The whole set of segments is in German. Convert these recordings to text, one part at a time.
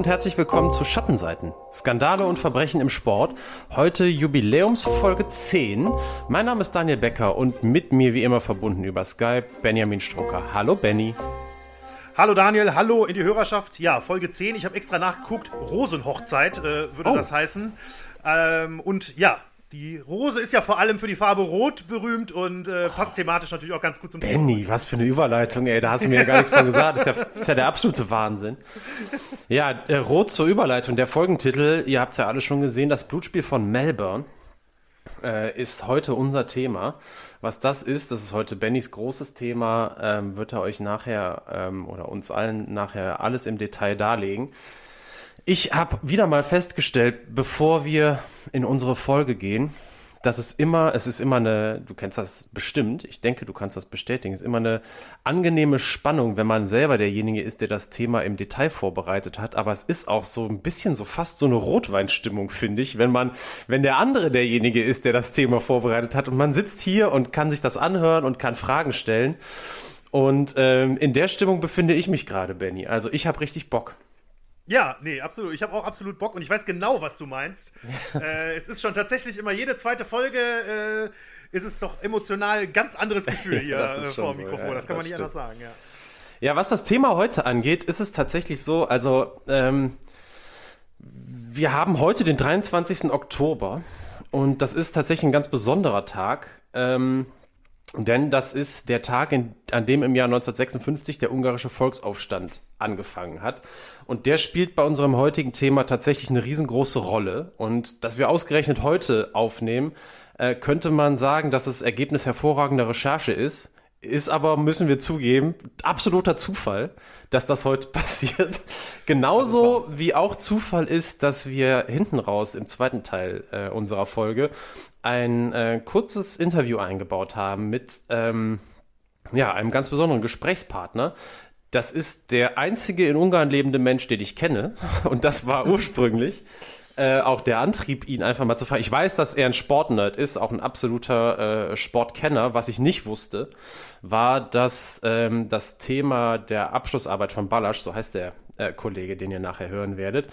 und herzlich willkommen zu Schattenseiten. Skandale und Verbrechen im Sport. Heute Jubiläumsfolge 10. Mein Name ist Daniel Becker und mit mir wie immer verbunden über Skype Benjamin Strucker. Hallo Benny. Hallo Daniel, hallo in die Hörerschaft. Ja, Folge 10. Ich habe extra nachgeguckt. Rosenhochzeit äh, würde oh. das heißen. Ähm, und ja, die Rose ist ja vor allem für die Farbe Rot berühmt und äh, passt thematisch natürlich auch ganz gut zum Benny, was für eine Überleitung, ey. Da hast du mir ja gar nichts von gesagt. Das ist ja, ist ja der absolute Wahnsinn. Ja, äh, Rot zur Überleitung. Der Folgentitel, ihr habt es ja alle schon gesehen, das Blutspiel von Melbourne äh, ist heute unser Thema. Was das ist, das ist heute Bennys großes Thema, ähm, wird er euch nachher ähm, oder uns allen nachher alles im Detail darlegen. Ich habe wieder mal festgestellt, bevor wir in unsere Folge gehen, dass es immer, es ist immer eine, du kennst das bestimmt, ich denke, du kannst das bestätigen, es ist immer eine angenehme Spannung, wenn man selber derjenige ist, der das Thema im Detail vorbereitet hat. Aber es ist auch so ein bisschen so fast so eine Rotweinstimmung, finde ich, wenn man, wenn der andere derjenige ist, der das Thema vorbereitet hat und man sitzt hier und kann sich das anhören und kann Fragen stellen. Und ähm, in der Stimmung befinde ich mich gerade, Benny. Also ich habe richtig Bock. Ja, nee, absolut. Ich habe auch absolut Bock und ich weiß genau, was du meinst. äh, es ist schon tatsächlich immer jede zweite Folge äh, ist es doch emotional ganz anderes Gefühl hier äh, vor dem Mikrofon. Ja, das kann man nicht stimmt. anders sagen, ja. Ja, was das Thema heute angeht, ist es tatsächlich so, also ähm, wir haben heute den 23. Oktober und das ist tatsächlich ein ganz besonderer Tag. Ähm, denn das ist der Tag, in, an dem im Jahr 1956 der ungarische Volksaufstand angefangen hat. Und der spielt bei unserem heutigen Thema tatsächlich eine riesengroße Rolle. Und dass wir ausgerechnet heute aufnehmen, äh, könnte man sagen, dass das Ergebnis hervorragender Recherche ist. Ist aber, müssen wir zugeben, absoluter Zufall, dass das heute passiert. Genauso wie auch Zufall ist, dass wir hinten raus im zweiten Teil äh, unserer Folge ein äh, kurzes Interview eingebaut haben mit ähm, ja, einem ganz besonderen Gesprächspartner. Das ist der einzige in Ungarn lebende Mensch, den ich kenne. Und das war ursprünglich äh, auch der Antrieb, ihn einfach mal zu fragen. Ich weiß, dass er ein Sportnerd ist, auch ein absoluter äh, Sportkenner. Was ich nicht wusste, war, dass ähm, das Thema der Abschlussarbeit von Ballasch, so heißt der äh, Kollege, den ihr nachher hören werdet,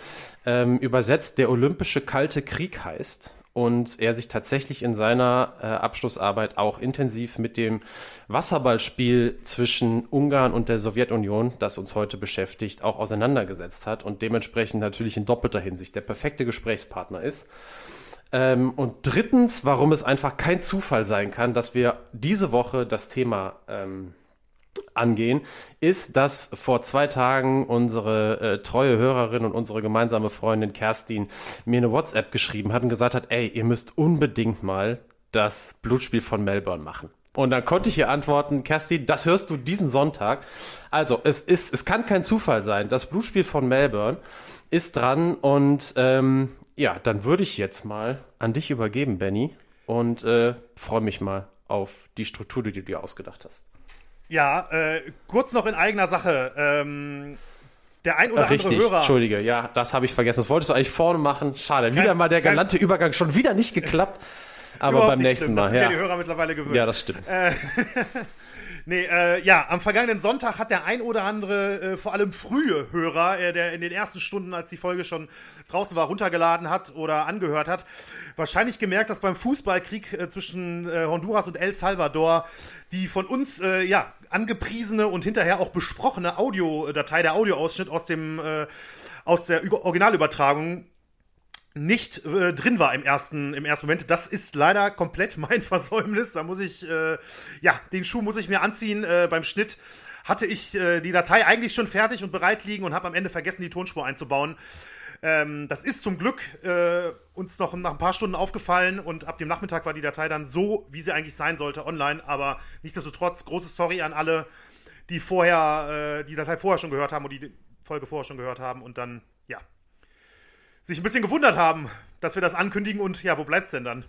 ähm, übersetzt der Olympische Kalte Krieg heißt und er sich tatsächlich in seiner äh, Abschlussarbeit auch intensiv mit dem Wasserballspiel zwischen Ungarn und der Sowjetunion, das uns heute beschäftigt, auch auseinandergesetzt hat und dementsprechend natürlich in doppelter Hinsicht der perfekte Gesprächspartner ist. Ähm, und drittens, warum es einfach kein Zufall sein kann, dass wir diese Woche das Thema ähm, angehen, ist, dass vor zwei Tagen unsere äh, treue Hörerin und unsere gemeinsame Freundin Kerstin mir eine WhatsApp geschrieben hat und gesagt hat, ey, ihr müsst unbedingt mal das Blutspiel von Melbourne machen. Und dann konnte ich ihr antworten, Kerstin, das hörst du diesen Sonntag. Also, es ist, es kann kein Zufall sein. Das Blutspiel von Melbourne ist dran und ähm, ja, dann würde ich jetzt mal an dich übergeben, Benny, und äh, freue mich mal auf die Struktur, die du dir ausgedacht hast. Ja, äh, kurz noch in eigener Sache. Ähm, der ein oder Ach, andere Hörer. Entschuldige, ja, das habe ich vergessen. Das wolltest du eigentlich vorne machen. Schade. Wieder kein, mal der galante Übergang, schon wieder nicht geklappt. Aber beim nächsten schlimm. Mal. Das sind ja. ja die Hörer mittlerweile gewöhnt. Ja, das stimmt. Äh, Nee, äh, ja, am vergangenen Sonntag hat der ein oder andere, äh, vor allem frühe Hörer, äh, der in den ersten Stunden, als die Folge schon draußen war, runtergeladen hat oder angehört hat, wahrscheinlich gemerkt, dass beim Fußballkrieg äh, zwischen äh, Honduras und El Salvador die von uns, äh, ja, angepriesene und hinterher auch besprochene Audiodatei, der Audioausschnitt aus dem, aus der Originalübertragung nicht äh, drin war im ersten, im ersten Moment. Das ist leider komplett mein Versäumnis. Da muss ich, äh, ja, den Schuh muss ich mir anziehen. Äh, beim Schnitt hatte ich äh, die Datei eigentlich schon fertig und bereit liegen und habe am Ende vergessen, die Tonspur einzubauen. Ähm, das ist zum Glück äh, uns noch nach ein paar Stunden aufgefallen und ab dem Nachmittag war die Datei dann so, wie sie eigentlich sein sollte, online. Aber nichtsdestotrotz, große Sorry an alle, die vorher, äh, die Datei vorher schon gehört haben und die Folge vorher schon gehört haben und dann, ja, sich ein bisschen gewundert haben, dass wir das ankündigen und ja, wo bleibt's denn dann?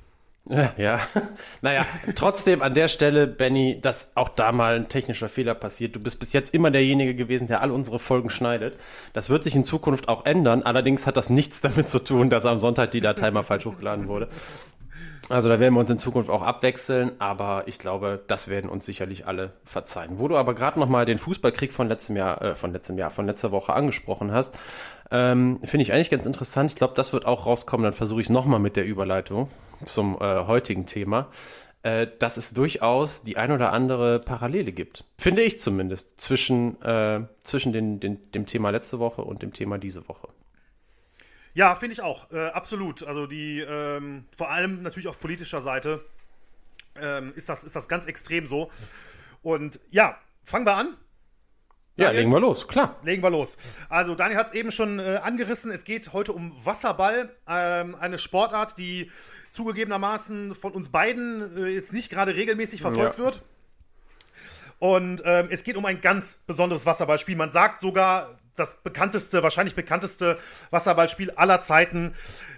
Ja, ja. naja, trotzdem an der Stelle, Benny, dass auch da mal ein technischer Fehler passiert. Du bist bis jetzt immer derjenige gewesen, der all unsere Folgen schneidet. Das wird sich in Zukunft auch ändern. Allerdings hat das nichts damit zu tun, dass am Sonntag die Datei mal falsch hochgeladen wurde. Also da werden wir uns in Zukunft auch abwechseln, aber ich glaube, das werden uns sicherlich alle verzeihen. Wo du aber gerade nochmal den Fußballkrieg von letztem Jahr, äh, von letztem Jahr, von letzter Woche angesprochen hast, ähm, finde ich eigentlich ganz interessant. Ich glaube, das wird auch rauskommen. Dann versuche ich es nochmal mit der Überleitung zum äh, heutigen Thema, äh, dass es durchaus die ein oder andere Parallele gibt. Finde ich zumindest zwischen, äh, zwischen den, den, dem Thema letzte Woche und dem Thema diese Woche. Ja, finde ich auch, äh, absolut. Also die, ähm, vor allem natürlich auf politischer Seite ähm, ist, das, ist das ganz extrem so. Und ja, fangen wir an. Ja, legen wir los, klar. Legen wir los. Also, Daniel hat es eben schon äh, angerissen. Es geht heute um Wasserball, ähm, eine Sportart, die zugegebenermaßen von uns beiden äh, jetzt nicht gerade regelmäßig verfolgt ja. wird. Und ähm, es geht um ein ganz besonderes Wasserballspiel. Man sagt sogar, das bekannteste, wahrscheinlich bekannteste Wasserballspiel aller Zeiten,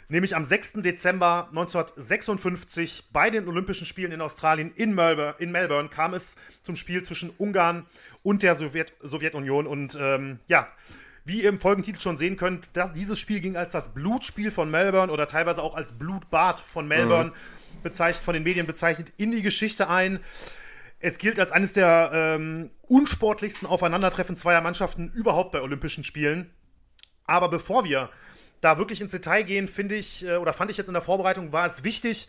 nämlich am 6. Dezember 1956 bei den Olympischen Spielen in Australien in Melbourne, in Melbourne kam es zum Spiel zwischen Ungarn und der Sowjet Sowjetunion. Und ähm, ja, wie ihr im Folgentitel schon sehen könnt, das, dieses Spiel ging als das Blutspiel von Melbourne oder teilweise auch als Blutbad von Melbourne mhm. bezeichnet, von den Medien bezeichnet, in die Geschichte ein. Es gilt als eines der ähm, unsportlichsten Aufeinandertreffen zweier Mannschaften überhaupt bei Olympischen Spielen. Aber bevor wir da wirklich ins Detail gehen, finde ich, äh, oder fand ich jetzt in der Vorbereitung, war es wichtig,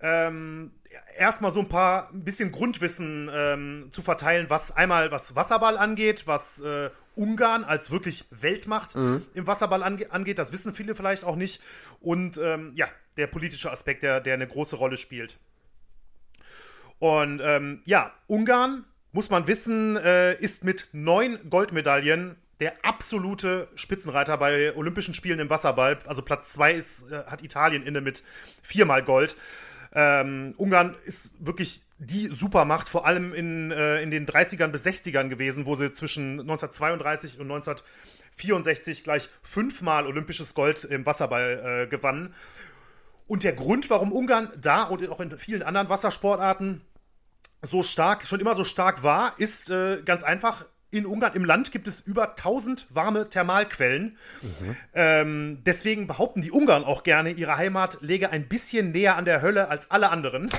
ähm, erstmal so ein paar ein bisschen Grundwissen ähm, zu verteilen, was einmal was Wasserball angeht, was äh, Ungarn als wirklich Weltmacht mhm. im Wasserball ange angeht. Das wissen viele vielleicht auch nicht. Und ähm, ja, der politische Aspekt, der, der eine große Rolle spielt. Und ähm, ja, Ungarn, muss man wissen, äh, ist mit neun Goldmedaillen der absolute Spitzenreiter bei Olympischen Spielen im Wasserball. Also Platz zwei ist, äh, hat Italien inne mit viermal Gold. Ähm, Ungarn ist wirklich die Supermacht, vor allem in, äh, in den 30ern bis 60ern gewesen, wo sie zwischen 1932 und 1964 gleich fünfmal olympisches Gold im Wasserball äh, gewannen. Und der Grund, warum Ungarn da und auch in vielen anderen Wassersportarten so stark, schon immer so stark war, ist äh, ganz einfach. In Ungarn im Land gibt es über 1000 warme Thermalquellen. Mhm. Ähm, deswegen behaupten die Ungarn auch gerne, ihre Heimat läge ein bisschen näher an der Hölle als alle anderen.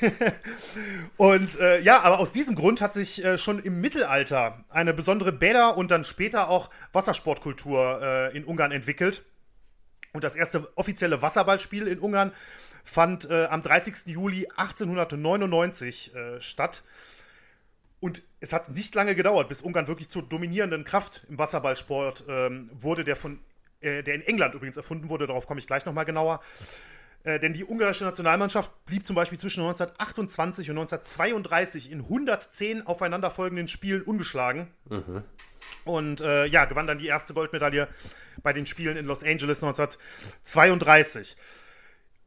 und äh, ja, aber aus diesem Grund hat sich äh, schon im Mittelalter eine besondere Bäder- und dann später auch Wassersportkultur äh, in Ungarn entwickelt. Und das erste offizielle Wasserballspiel in Ungarn fand äh, am 30. Juli 1899 äh, statt. Und es hat nicht lange gedauert, bis Ungarn wirklich zur dominierenden Kraft im Wasserballsport ähm, wurde, der, von, äh, der in England übrigens erfunden wurde. Darauf komme ich gleich nochmal genauer. Äh, denn die ungarische Nationalmannschaft blieb zum Beispiel zwischen 1928 und 1932 in 110 aufeinanderfolgenden Spielen ungeschlagen. Mhm. Und äh, ja, gewann dann die erste Goldmedaille bei den Spielen in Los Angeles 1932.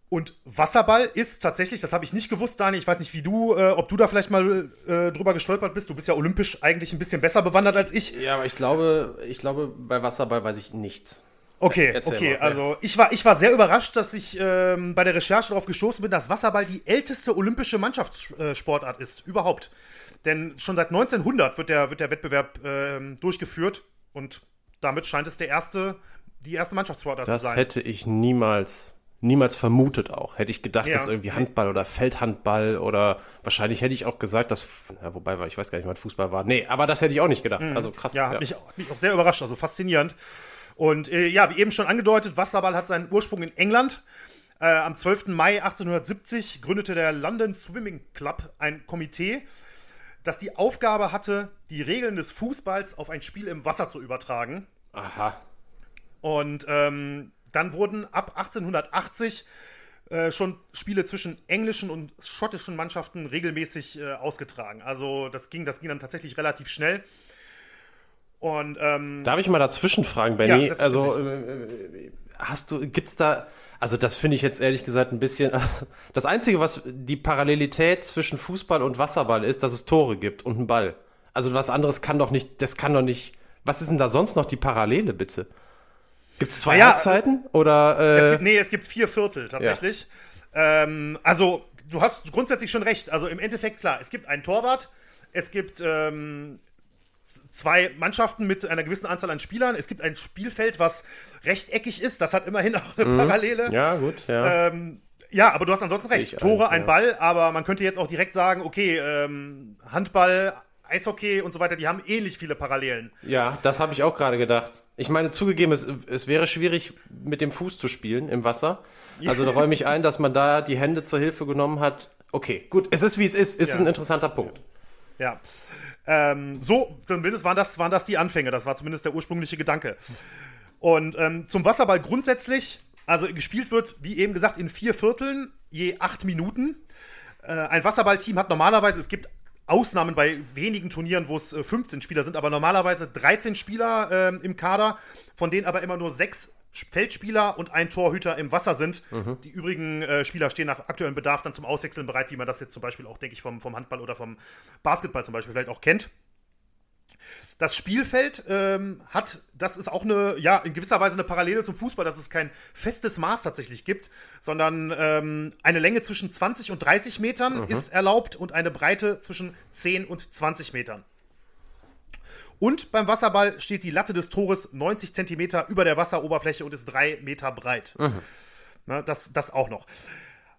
Und Wasserball ist tatsächlich, das habe ich nicht gewusst, Dani, ich weiß nicht, wie du, äh, ob du da vielleicht mal äh, drüber gestolpert bist. Du bist ja olympisch eigentlich ein bisschen besser bewandert als ich. Ja, aber ich glaube, ich glaube, bei Wasserball weiß ich nichts. Okay, Erzähl okay, mal, also ich war, ich war sehr überrascht, dass ich ähm, bei der Recherche darauf gestoßen bin, dass Wasserball die älteste olympische Mannschaftssportart ist, überhaupt. Denn schon seit 1900 wird der, wird der Wettbewerb ähm, durchgeführt und damit scheint es der erste, die erste Mannschaftssportart das zu sein. Das hätte ich niemals niemals vermutet auch. Hätte ich gedacht, ja. dass irgendwie Handball oder Feldhandball oder wahrscheinlich hätte ich auch gesagt, dass, ja, wobei, ich weiß gar nicht, wann Fußball war. Nee, aber das hätte ich auch nicht gedacht. Mhm. Also krass. Ja, ja. Hat, mich, hat mich auch sehr überrascht, also faszinierend. Und äh, ja, wie eben schon angedeutet, Wasserball hat seinen Ursprung in England. Äh, am 12. Mai 1870 gründete der London Swimming Club ein Komitee, das die Aufgabe hatte, die Regeln des Fußballs auf ein Spiel im Wasser zu übertragen. Aha. Und ähm, dann wurden ab 1880 äh, schon Spiele zwischen englischen und schottischen Mannschaften regelmäßig äh, ausgetragen. Also das ging, das ging dann tatsächlich relativ schnell. Und ähm, darf ich mal dazwischen fragen, Benny? Ja, also äh, hast du, gibt's da, also das finde ich jetzt ehrlich gesagt ein bisschen. Das einzige, was die Parallelität zwischen Fußball und Wasserball ist, dass es Tore gibt und einen Ball. Also was anderes kann doch nicht, das kann doch nicht. Was ist denn da sonst noch die Parallele, bitte? Gibt es zwei ja, Halbzeiten? Oder, äh, es gibt, nee, es gibt vier Viertel tatsächlich. Ja. Ähm, also, du hast grundsätzlich schon recht. Also im Endeffekt, klar, es gibt einen Torwart, es gibt ähm, zwei Mannschaften mit einer gewissen Anzahl an Spielern. Es gibt ein Spielfeld, was rechteckig ist. Das hat immerhin auch eine mhm. Parallele. Ja, gut, ja. Ähm, Ja, aber du hast ansonsten recht. Ich Tore, ein, ein ja. Ball, aber man könnte jetzt auch direkt sagen, okay, ähm, Handball, Eishockey und so weiter, die haben ähnlich viele Parallelen. Ja, das habe ich auch gerade gedacht. Ich meine, zugegeben, es, es wäre schwierig, mit dem Fuß zu spielen im Wasser. Also da räume ich ein, dass man da die Hände zur Hilfe genommen hat. Okay, gut, es ist wie es ist, ist Ja. ein interessanter Punkt. Ja. Ähm, so, zumindest waren das, waren das die Anfänge. Das war zumindest der ursprüngliche Gedanke. Und ähm, zum Wasserball grundsätzlich, also gespielt wird, wie eben gesagt, in vier Vierteln, je acht Minuten. Äh, ein Wasserballteam hat normalerweise, es gibt Ausnahmen bei wenigen Turnieren, wo es äh, 15 Spieler sind, aber normalerweise 13 Spieler ähm, im Kader, von denen aber immer nur sechs Feldspieler und ein Torhüter im Wasser sind. Die übrigen äh, Spieler stehen nach aktuellem Bedarf dann zum Auswechseln bereit, wie man das jetzt zum Beispiel auch, denke ich, vom, vom Handball oder vom Basketball zum Beispiel vielleicht auch kennt. Das Spielfeld ähm, hat, das ist auch eine, ja, in gewisser Weise eine Parallele zum Fußball, dass es kein festes Maß tatsächlich gibt, sondern ähm, eine Länge zwischen 20 und 30 Metern ist erlaubt und eine Breite zwischen 10 und 20 Metern. Und beim Wasserball steht die Latte des Tores 90 Zentimeter über der Wasseroberfläche und ist 3 Meter breit. Ne, das, das auch noch.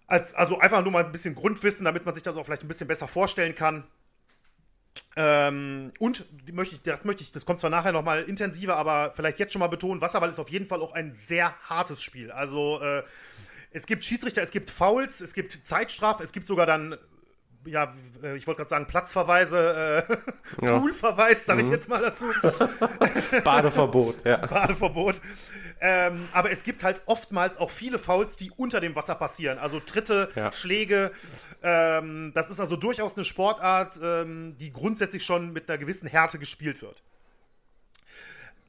Als, also einfach nur mal ein bisschen Grundwissen, damit man sich das auch vielleicht ein bisschen besser vorstellen kann. Ähm, und möchte ich, das möchte ich, das kommt zwar nachher nochmal intensiver, aber vielleicht jetzt schon mal betonen, Wasserball ist auf jeden Fall auch ein sehr hartes Spiel. Also äh, es gibt Schiedsrichter, es gibt Fouls, es gibt Zeitstrafe, es gibt sogar dann, ja, äh, ich wollte gerade sagen, Platzverweise, äh, Ja. Poolverweis, sage ich jetzt mal dazu. Badeverbot, ja. Badeverbot. Ähm, aber es gibt halt oftmals auch viele Fouls, die unter dem Wasser passieren. Also Tritte, Ja. Schläge. Ähm, das ist also durchaus eine Sportart, ähm, die grundsätzlich schon mit einer gewissen Härte gespielt wird.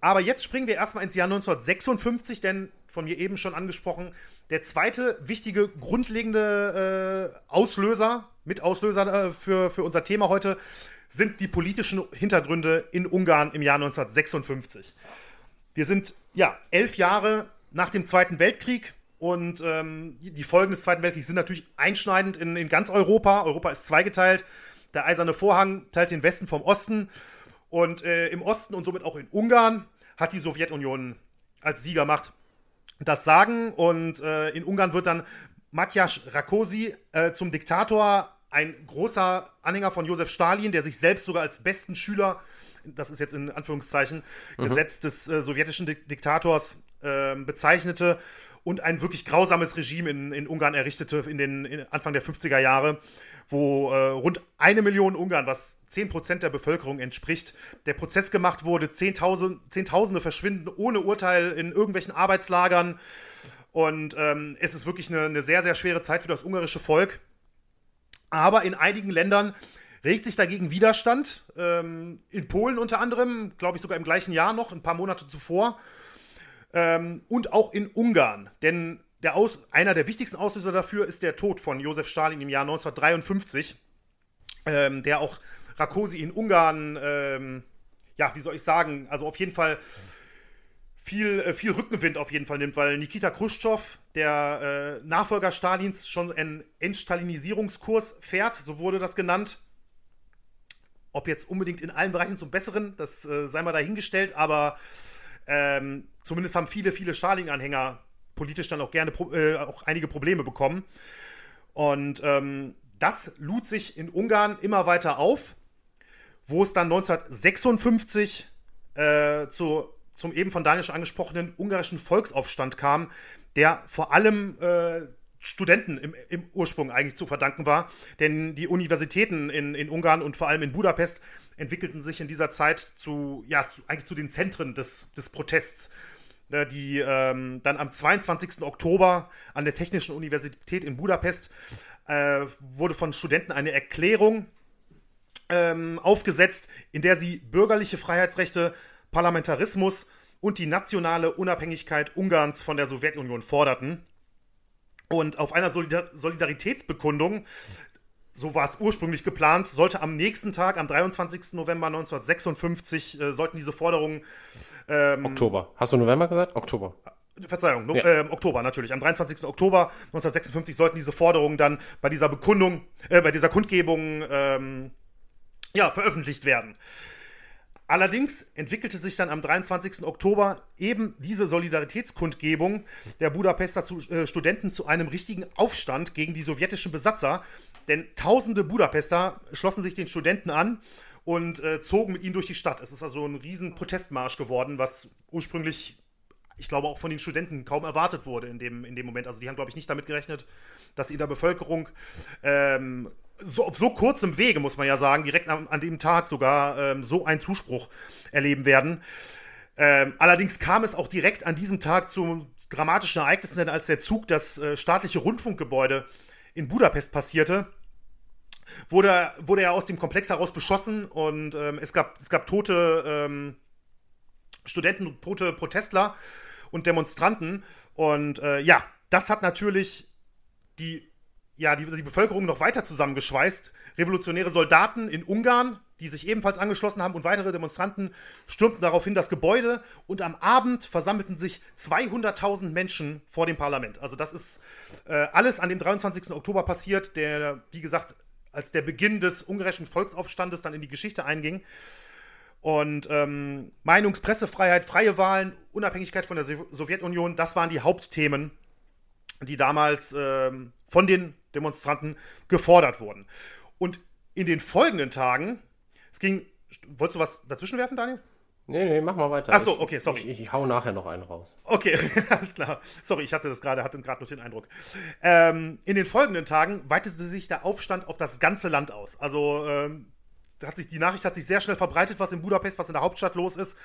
Aber jetzt springen wir erstmal ins Jahr 1956, denn von mir eben schon angesprochen, der zweite wichtige, grundlegende äh, Auslöser, Mitauslöser äh, für, für unser Thema heute, sind die politischen Hintergründe in Ungarn im Jahr 1956. Wir sind ja elf Jahre nach dem Zweiten Weltkrieg und ähm, die, Folgen des Zweiten Weltkriegs sind natürlich einschneidend in, in ganz Europa. Europa ist zweigeteilt. Der eiserne Vorhang teilt den Westen vom Osten. Und äh, im Osten und somit auch in Ungarn hat die Sowjetunion als Siegermacht das Sagen. Und äh, in Ungarn wird dann Matjasz Rakosi äh, zum Diktator, ein großer Anhänger von Josef Stalin, der sich selbst sogar als besten Schüler, das ist jetzt in Anführungszeichen, Gesetz des äh, sowjetischen Dik Diktators äh, bezeichnete und ein wirklich grausames Regime in, in Ungarn errichtete in den in Anfang der 50er Jahre, wo äh, rund eine Million Ungarn, was 10% der Bevölkerung entspricht, der Prozess gemacht wurde, Zehntausend, Zehntausende verschwinden ohne Urteil in irgendwelchen Arbeitslagern. Und ähm, es ist wirklich eine, eine sehr, sehr schwere Zeit für das ungarische Volk. Aber in einigen Ländern regt sich dagegen Widerstand. Ähm, in Polen unter anderem, glaube ich sogar im gleichen Jahr noch, ein paar Monate zuvor. Ähm, und auch in Ungarn. Denn der Aus, einer der wichtigsten Auslöser dafür ist der Tod von Josef Stalin im Jahr 1953, ähm, der auch Rakosi in Ungarn, ähm, ja, wie soll ich sagen, also auf jeden Fall viel, äh, viel Rückenwind auf jeden Fall nimmt, weil Nikita Khrushchev, der äh, Nachfolger Stalins, schon einen Entstalinisierungskurs fährt, so wurde das genannt. Ob jetzt unbedingt in allen Bereichen zum Besseren, das äh, sei mal dahingestellt, aber ähm, zumindest haben viele, viele Stalin-Anhänger politisch dann auch gerne äh, auch einige Probleme bekommen. Und ähm, das lud sich in Ungarn immer weiter auf, wo es dann 1956 äh, zu, zum eben von Daniel schon angesprochenen ungarischen Volksaufstand kam, der vor allem äh, Studenten im, im Ursprung eigentlich zu verdanken war. Denn die Universitäten in, in Ungarn und vor allem in Budapest entwickelten sich in dieser Zeit zu, ja, zu, eigentlich zu den Zentren des, des Protests. Ne, Die ähm, dann am 22. Oktober an der Technischen Universität in Budapest äh, wurde von Studenten eine Erklärung ähm, aufgesetzt, in der sie bürgerliche Freiheitsrechte, Parlamentarismus und die nationale Unabhängigkeit Ungarns von der Sowjetunion forderten. Und auf einer Solidar Solidaritätsbekundung, so war es ursprünglich geplant, sollte am nächsten Tag, am 23. November 1956, äh, sollten diese Forderungen, Oktober. Hast du November gesagt? Oktober. Verzeihung, no, Ja. ähm, Oktober natürlich, am 23. Oktober 1956 sollten diese Forderungen dann bei dieser Bekundung, äh, bei dieser Kundgebung, ähm, ja, veröffentlicht werden. Allerdings entwickelte sich dann am 23. Oktober eben diese Solidaritätskundgebung der Budapester zu, äh, Studenten zu einem richtigen Aufstand gegen die sowjetischen Besatzer. Denn tausende Budapester schlossen sich den Studenten an und äh, zogen mit ihnen durch die Stadt. Es ist also ein riesen Protestmarsch geworden, was ursprünglich, ich glaube, auch von den Studenten kaum erwartet wurde in dem, in dem Moment. Also die haben, glaube ich, nicht damit gerechnet, dass in der Bevölkerung ähm, so, auf so kurzem Wege, muss man ja sagen, direkt an, an dem Tag sogar ähm, so einen Zuspruch erleben werden. Ähm, allerdings kam es auch direkt an diesem Tag zu dramatischen Ereignissen, denn als der Zug das äh, staatliche Rundfunkgebäude in Budapest passierte, wurde, wurde er aus dem Komplex heraus beschossen und ähm, es, gab, es gab tote ähm, Studenten, tote Protestler und Demonstranten. Und äh, ja, das hat natürlich die ja, die, die Bevölkerung noch weiter zusammengeschweißt. Revolutionäre Soldaten in Ungarn, die sich ebenfalls angeschlossen haben und weitere Demonstranten stürmten daraufhin das Gebäude und am Abend versammelten sich 200.000 Menschen vor dem Parlament. Also das ist äh, alles an dem 23. Oktober passiert, der, wie gesagt, als der Beginn des ungarischen Volksaufstandes dann in die Geschichte einging. Und ähm, Meinungs-, Pressefreiheit, freie Wahlen, Unabhängigkeit von der Sowjetunion, das waren die Hauptthemen, die damals ähm, von den Demonstranten gefordert wurden. Und in den folgenden Tagen, es ging, wolltest du was dazwischen werfen, Daniel? Nee, nee, mach mal weiter. Achso, okay, sorry. Ich, ich, ich, hau nachher noch einen raus. Okay, alles klar. Sorry, ich hatte das gerade, hatte gerade nur den Eindruck. Ähm, in den folgenden Tagen weitete sich der Aufstand auf das ganze Land aus. Also ähm, hat sich, die Nachricht hat sich sehr schnell verbreitet, was in Budapest, was in der Hauptstadt los ist.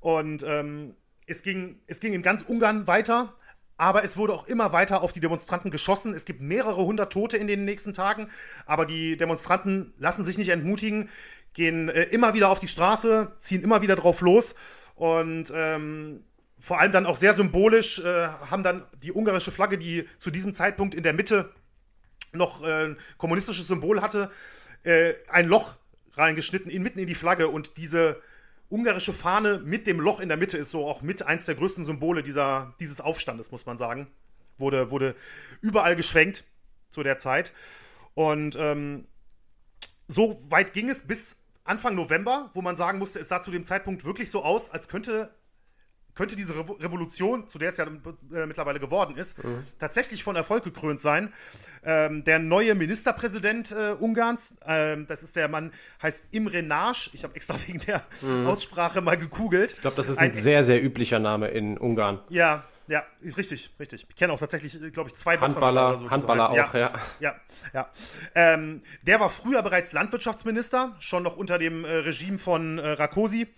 Und ähm, es, ging, es ging in ganz Ungarn weiter aber es wurde auch immer weiter auf die Demonstranten geschossen. Es gibt mehrere hundert Tote in den nächsten Tagen, aber die Demonstranten lassen sich nicht entmutigen, gehen äh, immer wieder auf die Straße, ziehen immer wieder drauf los und ähm, vor allem dann auch sehr symbolisch äh, haben dann die ungarische Flagge, die zu diesem Zeitpunkt in der Mitte noch äh, ein kommunistisches Symbol hatte, äh, ein Loch reingeschnitten, in, mitten in die Flagge und diese ungarische Fahne mit dem Loch in der Mitte ist so auch mit eins der größten Symbole dieser, dieses Aufstandes, muss man sagen. Wurde, wurde überall geschwenkt zu der Zeit. Und ähm, so weit ging es bis Anfang November, wo man sagen musste, es sah zu dem Zeitpunkt wirklich so aus, als könnte könnte diese Revolution, zu der es ja äh, mittlerweile geworden ist, mhm. tatsächlich von Erfolg gekrönt sein. Ähm, der neue Ministerpräsident äh, Ungarns, ähm, das ist der Mann, heißt Imre Nasch. Ich habe extra wegen der mhm. Aussprache mal gegoogelt. Ich glaube, das ist ein, ein, sehr, sehr üblicher Name in Ungarn. Ja, ja, richtig, richtig. Ich kenne auch tatsächlich, glaube ich, zwei Handballer, so, Handballer so auch, ja. Ja, ja. Ähm, der war früher bereits Landwirtschaftsminister, schon noch unter dem äh, Regime von äh, Rakosi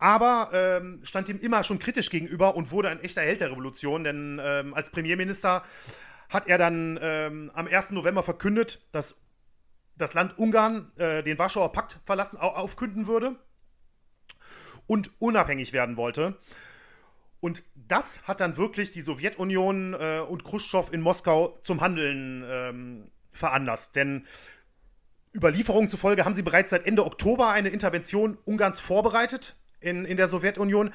aber ähm, stand ihm immer schon kritisch gegenüber und wurde ein echter Held der Revolution, denn ähm, als Premierminister hat er dann ähm, am 1. November verkündet, dass das Land Ungarn äh, den Warschauer Pakt verlassen, aufkünden würde und unabhängig werden wollte. Und das hat dann wirklich die Sowjetunion äh, und Khrushchev in Moskau zum Handeln ähm, veranlasst. Denn Überlieferungen zufolge haben sie bereits seit Ende Oktober eine Intervention Ungarns vorbereitet in, in der Sowjetunion.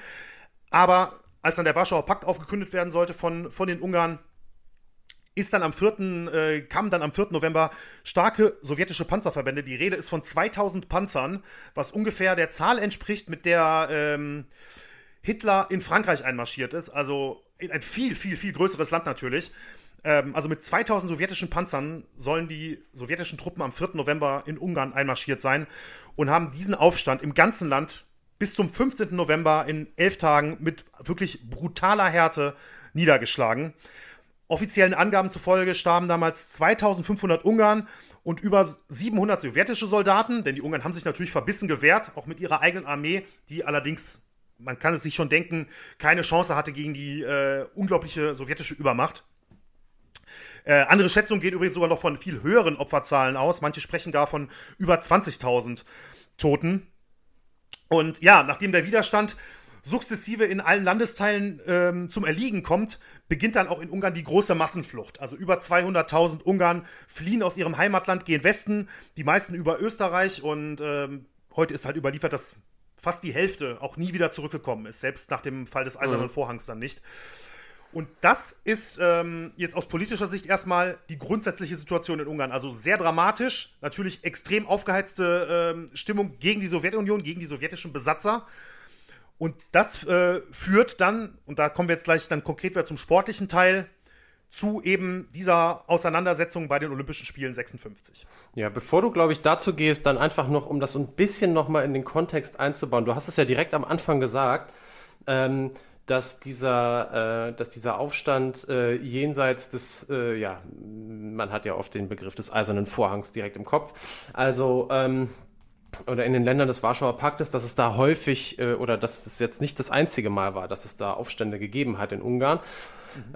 Aber als dann der Warschauer Pakt aufgekündigt werden sollte von, von den Ungarn, ist dann am 4., äh, kamen dann am 4. November starke sowjetische Panzerverbände. Die Rede ist von 2000 Panzern, was ungefähr der Zahl entspricht, mit der ähm, Hitler in Frankreich einmarschiert ist. Also in ein viel, viel, viel größeres Land natürlich. Ähm, also mit 2000 sowjetischen Panzern sollen die sowjetischen Truppen am 4. November in Ungarn einmarschiert sein und haben diesen Aufstand im ganzen Land bis zum 15. November in elf Tagen mit wirklich brutaler Härte niedergeschlagen. Offiziellen Angaben zufolge starben damals 2500 Ungarn und über 700 sowjetische Soldaten, denn die Ungarn haben sich natürlich verbissen gewehrt, auch mit ihrer eigenen Armee, die allerdings, man kann es sich schon denken, keine Chance hatte gegen die äh, unglaubliche sowjetische Übermacht. Äh, andere Schätzungen gehen übrigens sogar noch von viel höheren Opferzahlen aus. Manche sprechen gar von über 20.000 Toten. Und ja, nachdem der Widerstand sukzessive in allen Landesteilen ähm, zum Erliegen kommt, beginnt dann auch in Ungarn die große Massenflucht. Also über 200.000 Ungarn fliehen aus ihrem Heimatland, gehen Westen, die meisten über Österreich und ähm, heute ist halt überliefert, dass fast die Hälfte auch nie wieder zurückgekommen ist, selbst nach dem Fall des Eisernen mhm. Vorhangs dann nicht. Und das ist ähm, jetzt aus politischer Sicht erstmal die grundsätzliche Situation in Ungarn. Also sehr dramatisch, natürlich extrem aufgeheizte ähm, Stimmung gegen die Sowjetunion, gegen die sowjetischen Besatzer. Und das äh, führt dann, und da kommen wir jetzt gleich dann konkret wieder zum sportlichen Teil, zu eben dieser Auseinandersetzung bei den Olympischen Spielen 56. Ja, bevor du, glaube ich, dazu gehst, dann einfach noch, um das so ein bisschen nochmal in den Kontext einzubauen. Du hast es ja direkt am Anfang gesagt, ähm, dass dieser, äh, dass dieser Aufstand äh, jenseits des, äh, ja, man hat ja oft den Begriff des eisernen Vorhangs direkt im Kopf. Also ähm, oder in den Ländern des Warschauer Paktes, dass es da häufig äh, oder dass es jetzt nicht das einzige Mal war, dass es da Aufstände gegeben hat in Ungarn.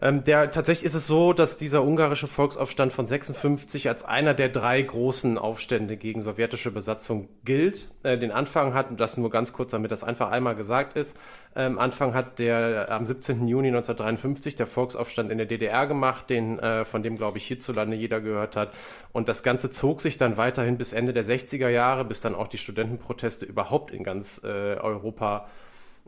Ähm, der, tatsächlich ist es so, dass dieser ungarische Volksaufstand von 56 als einer der drei großen Aufstände gegen sowjetische Besatzung gilt. Äh, den Anfang hat, und das nur ganz kurz, damit das einfach einmal gesagt ist, ähm, Anfang hat der am 17. Juni 1953 der Volksaufstand in der DDR gemacht, den, äh, von dem, glaube ich, hierzulande jeder gehört hat. Und das Ganze zog sich dann weiterhin bis Ende der 60er Jahre, bis dann auch die Studentenproteste überhaupt in ganz äh, Europa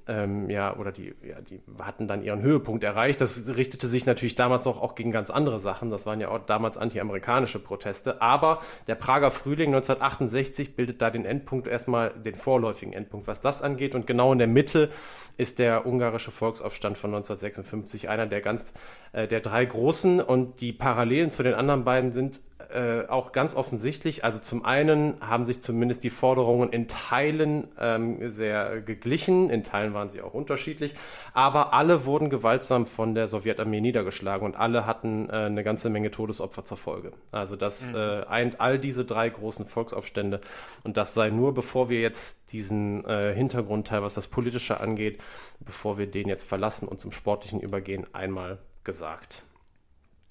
ähm, ja, oder die, ja, die hatten dann ihren Höhepunkt erreicht. Das richtete sich natürlich damals auch, auch gegen ganz andere Sachen. Das waren ja auch damals anti-amerikanische Proteste. Aber der Prager Frühling 1968 bildet da den Endpunkt erstmal, den vorläufigen Endpunkt, was das angeht. Und genau in der Mitte ist der ungarische Volksaufstand von 1956 einer der ganz, äh, der drei großen. Und die Parallelen zu den anderen beiden sind äh, auch ganz offensichtlich. Also zum einen haben sich zumindest die Forderungen in Teilen ähm, sehr geglichen, in Teilen waren sie auch unterschiedlich, aber alle wurden gewaltsam von der Sowjetarmee niedergeschlagen und alle hatten äh, eine ganze Menge Todesopfer zur Folge. Also das mhm. äh, eint all diese drei großen Volksaufstände und das sei nur, bevor wir jetzt diesen äh, Hintergrundteil, was das Politische angeht, bevor wir den jetzt verlassen und zum Sportlichen übergehen, einmal gesagt.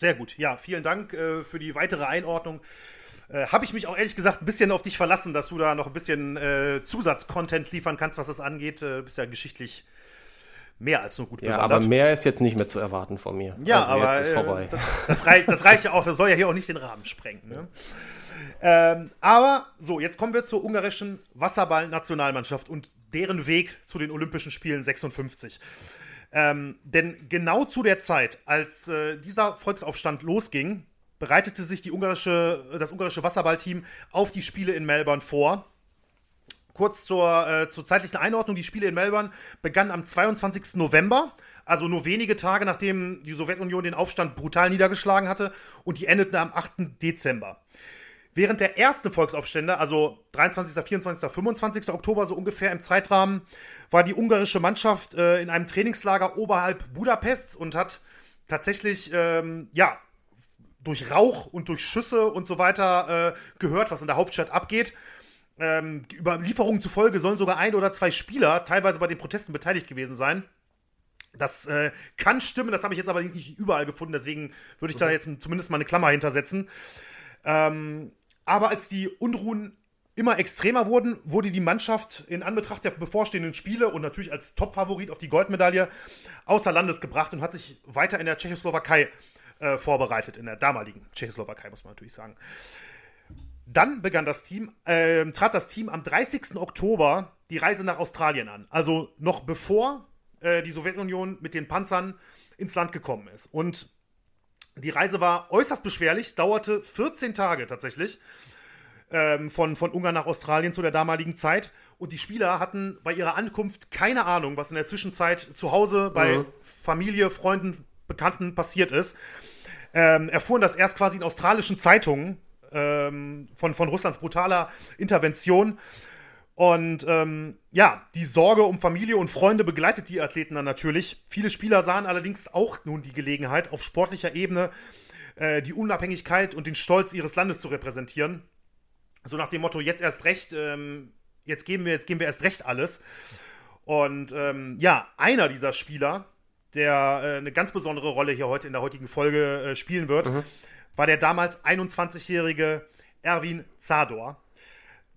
Sehr gut. Ja, vielen Dank äh, für die weitere Einordnung. Äh, Habe ich mich auch ehrlich gesagt ein bisschen auf dich verlassen, dass du da noch ein bisschen äh, Zusatzcontent liefern kannst, was das angeht. Äh, bist ja geschichtlich mehr als nur gut bewandert. Ja, aber mehr ist jetzt nicht mehr zu erwarten von mir. Ja, also aber jetzt ist vorbei. Äh, das, das, reicht, das reicht ja auch. Das soll ja hier auch nicht den Rahmen sprengen. Ne? Ähm, aber so, jetzt kommen wir zur ungarischen Wasserball-Nationalmannschaft und deren Weg zu den Olympischen Spielen 56. Ähm, denn genau zu der Zeit, als äh, dieser Volksaufstand losging, bereitete sich ungarische, das ungarische Wasserballteam auf die Spiele in Melbourne vor. Kurz zur, äh, zur zeitlichen Einordnung: Die Spiele in Melbourne begannen am 22. November, also nur wenige Tage nachdem die Sowjetunion den Aufstand brutal niedergeschlagen hatte, und die endeten am 8. Dezember. Während der ersten Volksaufstände, also 23., 24., 25. Oktober, so ungefähr im Zeitrahmen, war die ungarische Mannschaft äh, in einem Trainingslager oberhalb Budapests und hat tatsächlich, ähm, ja, durch Rauch und durch Schüsse und so weiter äh, gehört, was in der Hauptstadt abgeht. Ähm, Überlieferungen zufolge sollen sogar ein oder zwei Spieler teilweise bei den Protesten beteiligt gewesen sein. Das äh, kann stimmen, das habe ich jetzt aber nicht überall gefunden, deswegen würde ich da jetzt zumindest mal eine Klammer hintersetzen. Ähm, aber als die Unruhen immer extremer wurden, wurde die Mannschaft in Anbetracht der bevorstehenden Spiele und natürlich als Topfavorit auf die Goldmedaille außer Landes gebracht und hat sich weiter in der Tschechoslowakei äh, vorbereitet, in der damaligen Tschechoslowakei, muss man natürlich sagen. Dann begann das Team, äh, trat das Team am 30. Oktober die Reise nach Australien an. Also noch bevor äh, die Sowjetunion mit den Panzern ins Land gekommen ist. Und die Reise war äußerst beschwerlich, dauerte 14 Tage tatsächlich ähm, von, von Ungarn nach Australien zu der damaligen Zeit. Und die Spieler hatten bei ihrer Ankunft keine Ahnung, was in der Zwischenzeit zu Hause bei mhm. Familie, Freunden, Bekannten passiert ist. Ähm, erfuhren das erst quasi in australischen Zeitungen ähm, von, von Russlands brutaler Intervention. Und ähm, ja, die Sorge um Familie und Freunde begleitet die Athleten dann natürlich. Viele Spieler sahen allerdings auch nun die Gelegenheit, auf sportlicher Ebene äh, die Unabhängigkeit und den Stolz ihres Landes zu repräsentieren. So nach dem Motto, jetzt erst recht, ähm, jetzt geben wir, jetzt geben wir erst recht alles. Und ähm, ja, einer dieser Spieler, der äh, eine ganz besondere Rolle hier heute in der heutigen Folge äh, spielen wird, mhm. war der damals 21-jährige Erwin Zador.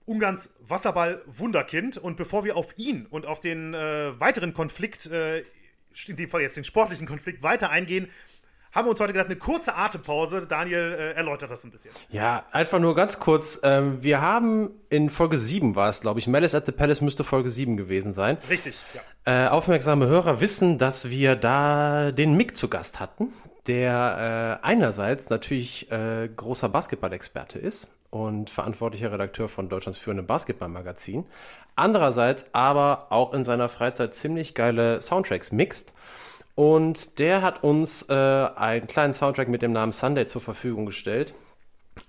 Ungarns Wasserball-Wunderkind. Und bevor wir auf ihn und auf den äh, weiteren Konflikt, äh, in dem Fall jetzt den sportlichen Konflikt, weiter eingehen, haben wir uns heute gedacht, eine kurze Atempause. Daniel äh, erläutert das ein bisschen. Ja, einfach nur ganz kurz. Ähm, wir haben in Folge 7 war es, glaube ich, Malice at the Palace müsste Folge 7 gewesen sein. Richtig, ja. Äh, aufmerksame Hörer wissen, dass wir da den Mick zu Gast hatten, der äh, einerseits natürlich äh, großer Basketball-Experte ist und verantwortlicher Redakteur von Deutschlands führendem Basketballmagazin. Andererseits aber auch in seiner Freizeit ziemlich geile Soundtracks mixt. Und der hat uns äh, einen kleinen Soundtrack mit dem Namen Sunday zur Verfügung gestellt.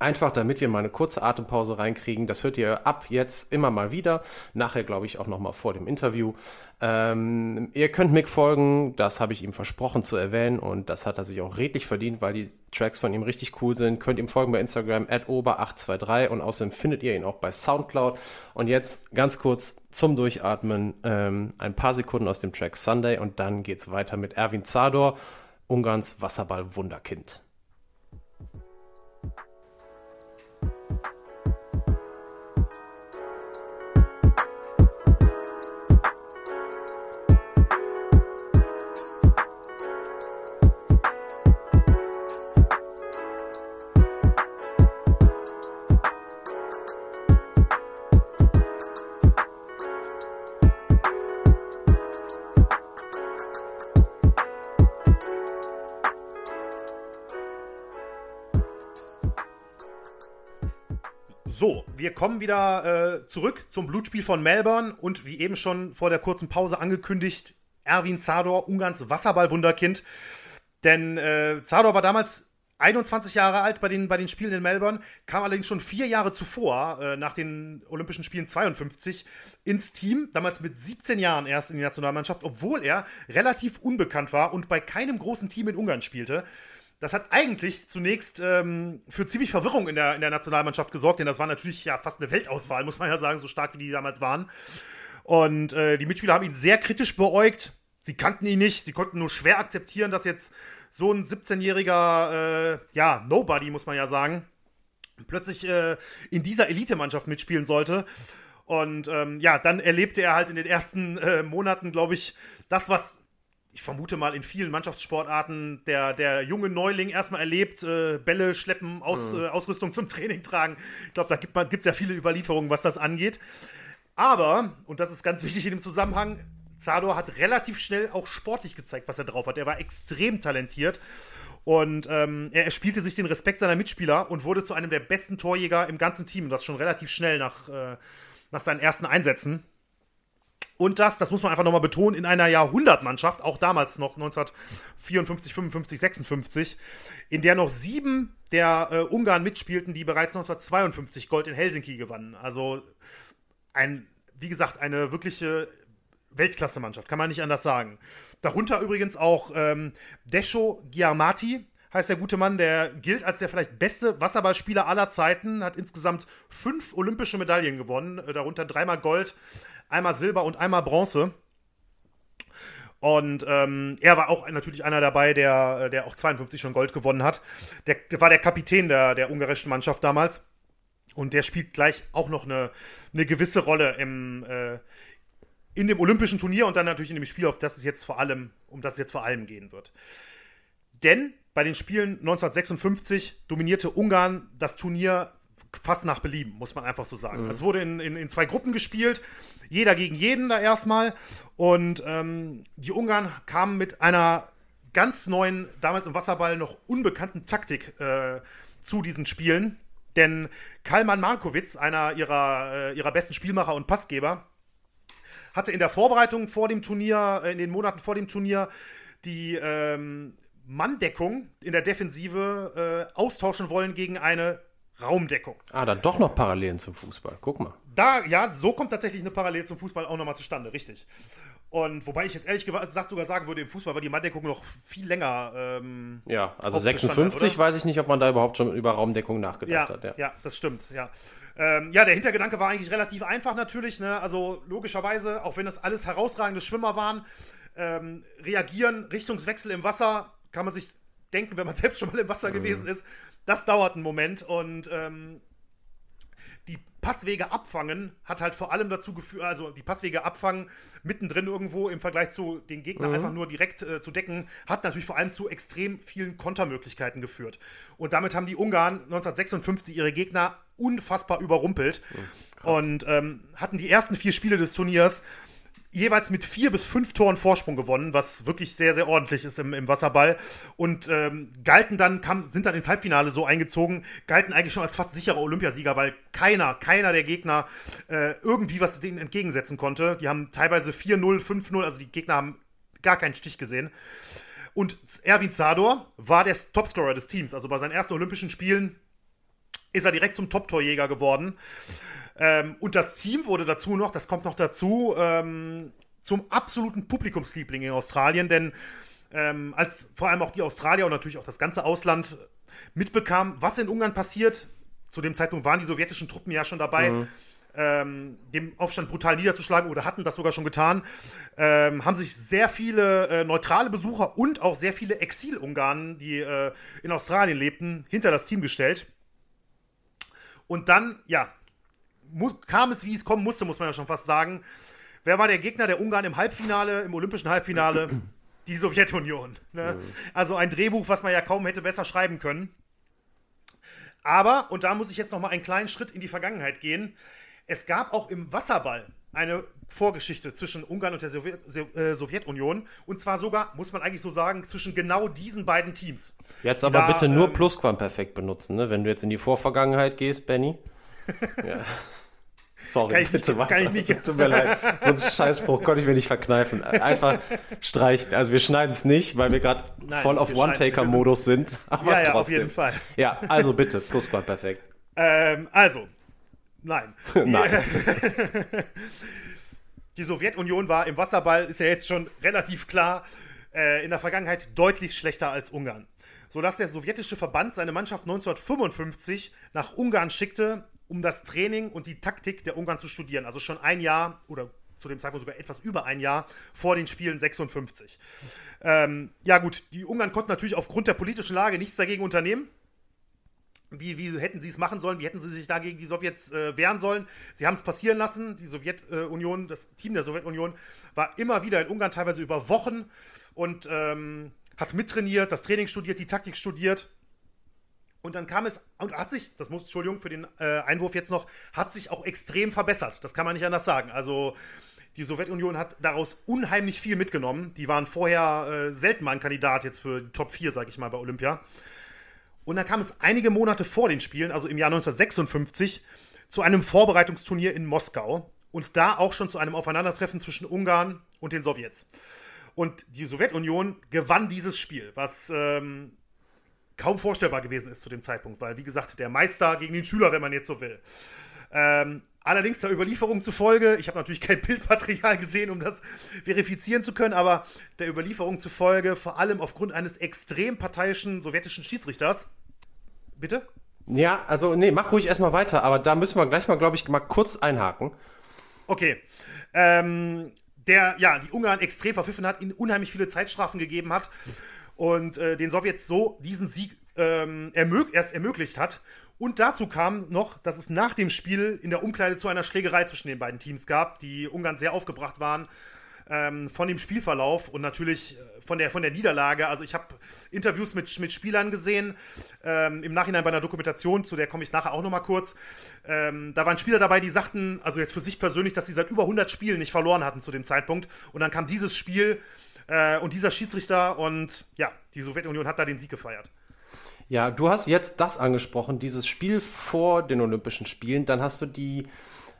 Einfach damit wir mal eine kurze Atempause reinkriegen. Das hört ihr ab jetzt immer mal wieder. Nachher glaube ich auch noch mal vor dem Interview. Ähm, ihr könnt Mick folgen, das habe ich ihm versprochen zu erwähnen und das hat er sich auch redlich verdient, weil die Tracks von ihm richtig cool sind. Könnt ihm folgen bei Instagram at ober823 und außerdem findet ihr ihn auch bei Soundcloud. Und jetzt ganz kurz zum Durchatmen ähm, ein paar Sekunden aus dem Track Sunday und dann geht's weiter mit Erwin Zador, Ungarns Wasserball-Wunderkind. Wieder äh, zurück zum Blutspiel von Melbourne und wie eben schon vor der kurzen Pause angekündigt, Erwin Zador, Ungarns Wasserballwunderkind. Denn äh, Zador war damals 21 Jahre alt bei den, bei den Spielen in Melbourne, kam allerdings schon vier Jahre zuvor, äh, nach den Olympischen Spielen 52, ins Team, damals mit 17 Jahren erst in die Nationalmannschaft, obwohl er relativ unbekannt war und bei keinem großen Team in Ungarn spielte. Das hat eigentlich zunächst ähm, für ziemlich Verwirrung in der, in der Nationalmannschaft gesorgt, denn das war natürlich ja fast eine Weltauswahl, muss man ja sagen, so stark wie die damals waren. Und äh, die Mitspieler haben ihn sehr kritisch beäugt. Sie kannten ihn nicht, sie konnten nur schwer akzeptieren, dass jetzt so ein 17-jähriger, äh, ja, Nobody, muss man ja sagen, plötzlich äh, in dieser Elitemannschaft mitspielen sollte. Und ähm, ja, dann erlebte er halt in den ersten äh, Monaten, glaube ich, das, was ich vermute mal, in vielen Mannschaftssportarten der, der junge Neuling erstmal erlebt, äh, Bälle schleppen, Aus, mhm. äh, Ausrüstung zum Training tragen. Ich glaube, da gibt es ja viele Überlieferungen, was das angeht. Aber, und das ist ganz wichtig in dem Zusammenhang, Zador hat relativ schnell auch sportlich gezeigt, was er drauf hat. Er war extrem talentiert und ähm, er erspielte sich den Respekt seiner Mitspieler und wurde zu einem der besten Torjäger im ganzen Team. Und das schon relativ schnell nach, äh, nach seinen ersten Einsätzen. Und das, das muss man einfach nochmal betonen, in einer Jahrhundertmannschaft, auch damals noch 1954, 55, 56, in der noch sieben der äh, Ungarn mitspielten, die bereits 1952 Gold in Helsinki gewannen. Also ein, wie gesagt, eine wirkliche Weltklasse-Mannschaft, kann man nicht anders sagen. Darunter übrigens auch ähm, Desho Giamatti, heißt der gute Mann, der gilt als der vielleicht beste Wasserballspieler aller Zeiten, hat insgesamt fünf olympische Medaillen gewonnen, äh, darunter dreimal Gold, einmal Silber und einmal Bronze. Und ähm, er war auch natürlich einer dabei, der, äh, der auch 52 schon Gold gewonnen hat. Der, der war der Kapitän der, der ungarischen Mannschaft damals. Und der spielt gleich auch noch eine, eine gewisse Rolle im, äh, in dem olympischen Turnier und dann natürlich in dem Spiel, auf das es jetzt vor allem, um das es jetzt vor allem gehen wird. Denn bei den Spielen 1956 dominierte Ungarn das Turnier fast nach Belieben, muss man einfach so sagen. Mhm. Es wurde in, in, in, zwei Gruppen gespielt, jeder gegen jeden da erstmal. Und ähm, die Ungarn kamen mit einer ganz neuen, damals im Wasserball noch unbekannten Taktik äh, zu diesen Spielen. Denn Kalman Markowitz, einer ihrer, äh, ihrer besten Spielmacher und Passgeber, hatte in der Vorbereitung vor dem Turnier, äh, in den Monaten vor dem Turnier, die ähm, Manndeckung in der Defensive äh, austauschen wollen gegen eine Raumdeckung. Ah, dann doch noch Parallelen zum Fußball. Guck mal. Da, ja, so kommt tatsächlich eine Parallele zum Fußball auch nochmal zustande, richtig. Und wobei ich jetzt ehrlich gesagt sogar sagen würde, im Fußball war die Manndeckung noch viel länger. Ähm, ja, also 56 hat, weiß ich nicht, ob man da überhaupt schon über Raumdeckung nachgedacht ja, hat. Ja. ja, das stimmt, ja. Ähm, ja, der Hintergedanke war eigentlich relativ einfach natürlich. Ne? Also logischerweise, auch wenn das alles herausragende Schwimmer waren, ähm, reagieren, Richtungswechsel im Wasser, kann man sich denken, wenn man selbst schon mal im Wasser mhm. gewesen ist, das dauert einen Moment und ähm, die Passwege abfangen hat halt vor allem dazu geführt, also die Passwege abfangen mittendrin irgendwo im Vergleich zu den Gegnern mhm. einfach nur direkt äh, zu decken, hat natürlich vor allem zu extrem vielen Kontermöglichkeiten geführt. Und damit haben die Ungarn 1956 ihre Gegner unfassbar überrumpelt mhm, und ähm, hatten die ersten vier Spiele des Turniers jeweils mit vier bis fünf Toren Vorsprung gewonnen, was wirklich sehr, sehr ordentlich ist im, im Wasserball. Und ähm, galten dann, kam, sind dann ins Halbfinale so eingezogen, galten eigentlich schon als fast sicherer Olympiasieger, weil keiner, keiner der Gegner äh, irgendwie was denen entgegensetzen konnte. Die haben teilweise 4-0, 5-0, also die Gegner haben gar keinen Stich gesehen. Und Erwin Zador war der Topscorer des Teams. Also bei seinen ersten Olympischen Spielen ist er direkt zum Top-Torjäger geworden. Ähm, und das Team wurde dazu noch, das kommt noch dazu, ähm, zum absoluten Publikumsliebling in Australien, denn ähm, als vor allem auch die Australier und natürlich auch das ganze Ausland mitbekam, was in Ungarn passiert, zu dem Zeitpunkt waren die sowjetischen Truppen ja schon dabei, mhm. ähm, dem Aufstand brutal niederzuschlagen oder hatten das sogar schon getan, ähm, haben sich sehr viele äh, neutrale Besucher und auch sehr viele Exil-Ungarn, die äh, in Australien lebten, hinter das Team gestellt. Und dann, ja, muss, kam es, wie es kommen musste, muss man ja schon fast sagen. Wer war der Gegner der Ungarn im Halbfinale, im olympischen Halbfinale? Die Sowjetunion. Ne? Also ein Drehbuch, was man ja kaum hätte besser schreiben können. Aber, und da muss ich jetzt noch mal einen kleinen Schritt in die Vergangenheit gehen, es gab auch im Wasserball eine Vorgeschichte zwischen Ungarn und der Sowjet äh, Sowjetunion. Und zwar sogar, muss man eigentlich so sagen, zwischen genau diesen beiden Teams. Jetzt aber da, bitte nur ähm, Plusquamperfekt benutzen, ne? wenn du jetzt in die Vorvergangenheit gehst, Benny. ja. Sorry, kann bitte weiter. Kann ich nicht. Tut mir leid. So einen Scheißspruch konnte ich mir nicht verkneifen. Einfach streichen. Also wir schneiden es nicht, weil wir gerade voll auf One-Taker-Modus sind. Aber ja, ja, trotzdem. auf jeden Fall. Ja, also bitte, Plusquad, perfekt. Ähm, also, nein. nein. Die Sowjetunion war im Wasserball, ist ja jetzt schon relativ klar, äh, in der Vergangenheit deutlich schlechter als Ungarn. Sodass der sowjetische Verband seine Mannschaft 1955 nach Ungarn schickte, um das Training und die Taktik der Ungarn zu studieren. Also schon ein Jahr oder zu dem Zeitpunkt sogar etwas über ein Jahr vor den Spielen 56. Ähm, ja gut, die Ungarn konnten natürlich aufgrund der politischen Lage nichts dagegen unternehmen. Wie, wie hätten sie es machen sollen? Wie hätten sie sich dagegen die Sowjets äh, wehren sollen? Sie haben es passieren lassen. Die Sowjetunion, das Team der Sowjetunion war immer wieder in Ungarn, teilweise über Wochen und ähm, hat mittrainiert, das Training studiert, die Taktik studiert. Und dann kam es, und hat sich, das muss, Entschuldigung für den äh, Einwurf jetzt noch, hat sich auch extrem verbessert. Das kann man nicht anders sagen. Also die Sowjetunion hat daraus unheimlich viel mitgenommen. Die waren vorher äh, selten mal ein Kandidat jetzt für die Top 4, sag ich mal, bei Olympia. Und dann kam es einige Monate vor den Spielen, also im Jahr 1956, zu einem Vorbereitungsturnier in Moskau. Und da auch schon zu einem Aufeinandertreffen zwischen Ungarn und den Sowjets. Und die Sowjetunion gewann dieses Spiel, was ähm, kaum vorstellbar gewesen ist zu dem Zeitpunkt, weil, wie gesagt, der Meister gegen den Schüler, wenn man jetzt so will. Ähm, allerdings der Überlieferung zufolge, ich habe natürlich kein Bildmaterial gesehen, um das verifizieren zu können, aber der Überlieferung zufolge, vor allem aufgrund eines extrem parteiischen sowjetischen Schiedsrichters. Bitte? Ja, also, nee, mach ruhig erstmal weiter, aber da müssen wir gleich mal, glaube ich, mal kurz einhaken. Okay. Ähm, der, ja, die Ungarn extrem verpfiffen hat, ihnen unheimlich viele Zeitstrafen gegeben hat und äh, den Sowjets so diesen Sieg ähm, ermög erst ermöglicht hat. Und dazu kam noch, dass es nach dem Spiel in der Umkleide zu einer Schlägerei zwischen den beiden Teams gab, die Ungarn sehr aufgebracht waren ähm, von dem Spielverlauf und natürlich äh, von der, von der Niederlage. Also ich habe Interviews mit, mit Spielern gesehen, ähm, im Nachhinein bei einer Dokumentation, zu der komme ich nachher auch nochmal kurz. Ähm, da waren Spieler dabei, die sagten, also jetzt für sich persönlich, dass sie seit über 100 Spielen nicht verloren hatten zu dem Zeitpunkt. Und dann kam dieses Spiel äh, und dieser Schiedsrichter und ja, die Sowjetunion hat da den Sieg gefeiert. Ja, du hast jetzt das angesprochen, dieses Spiel vor den Olympischen Spielen. Dann hast du die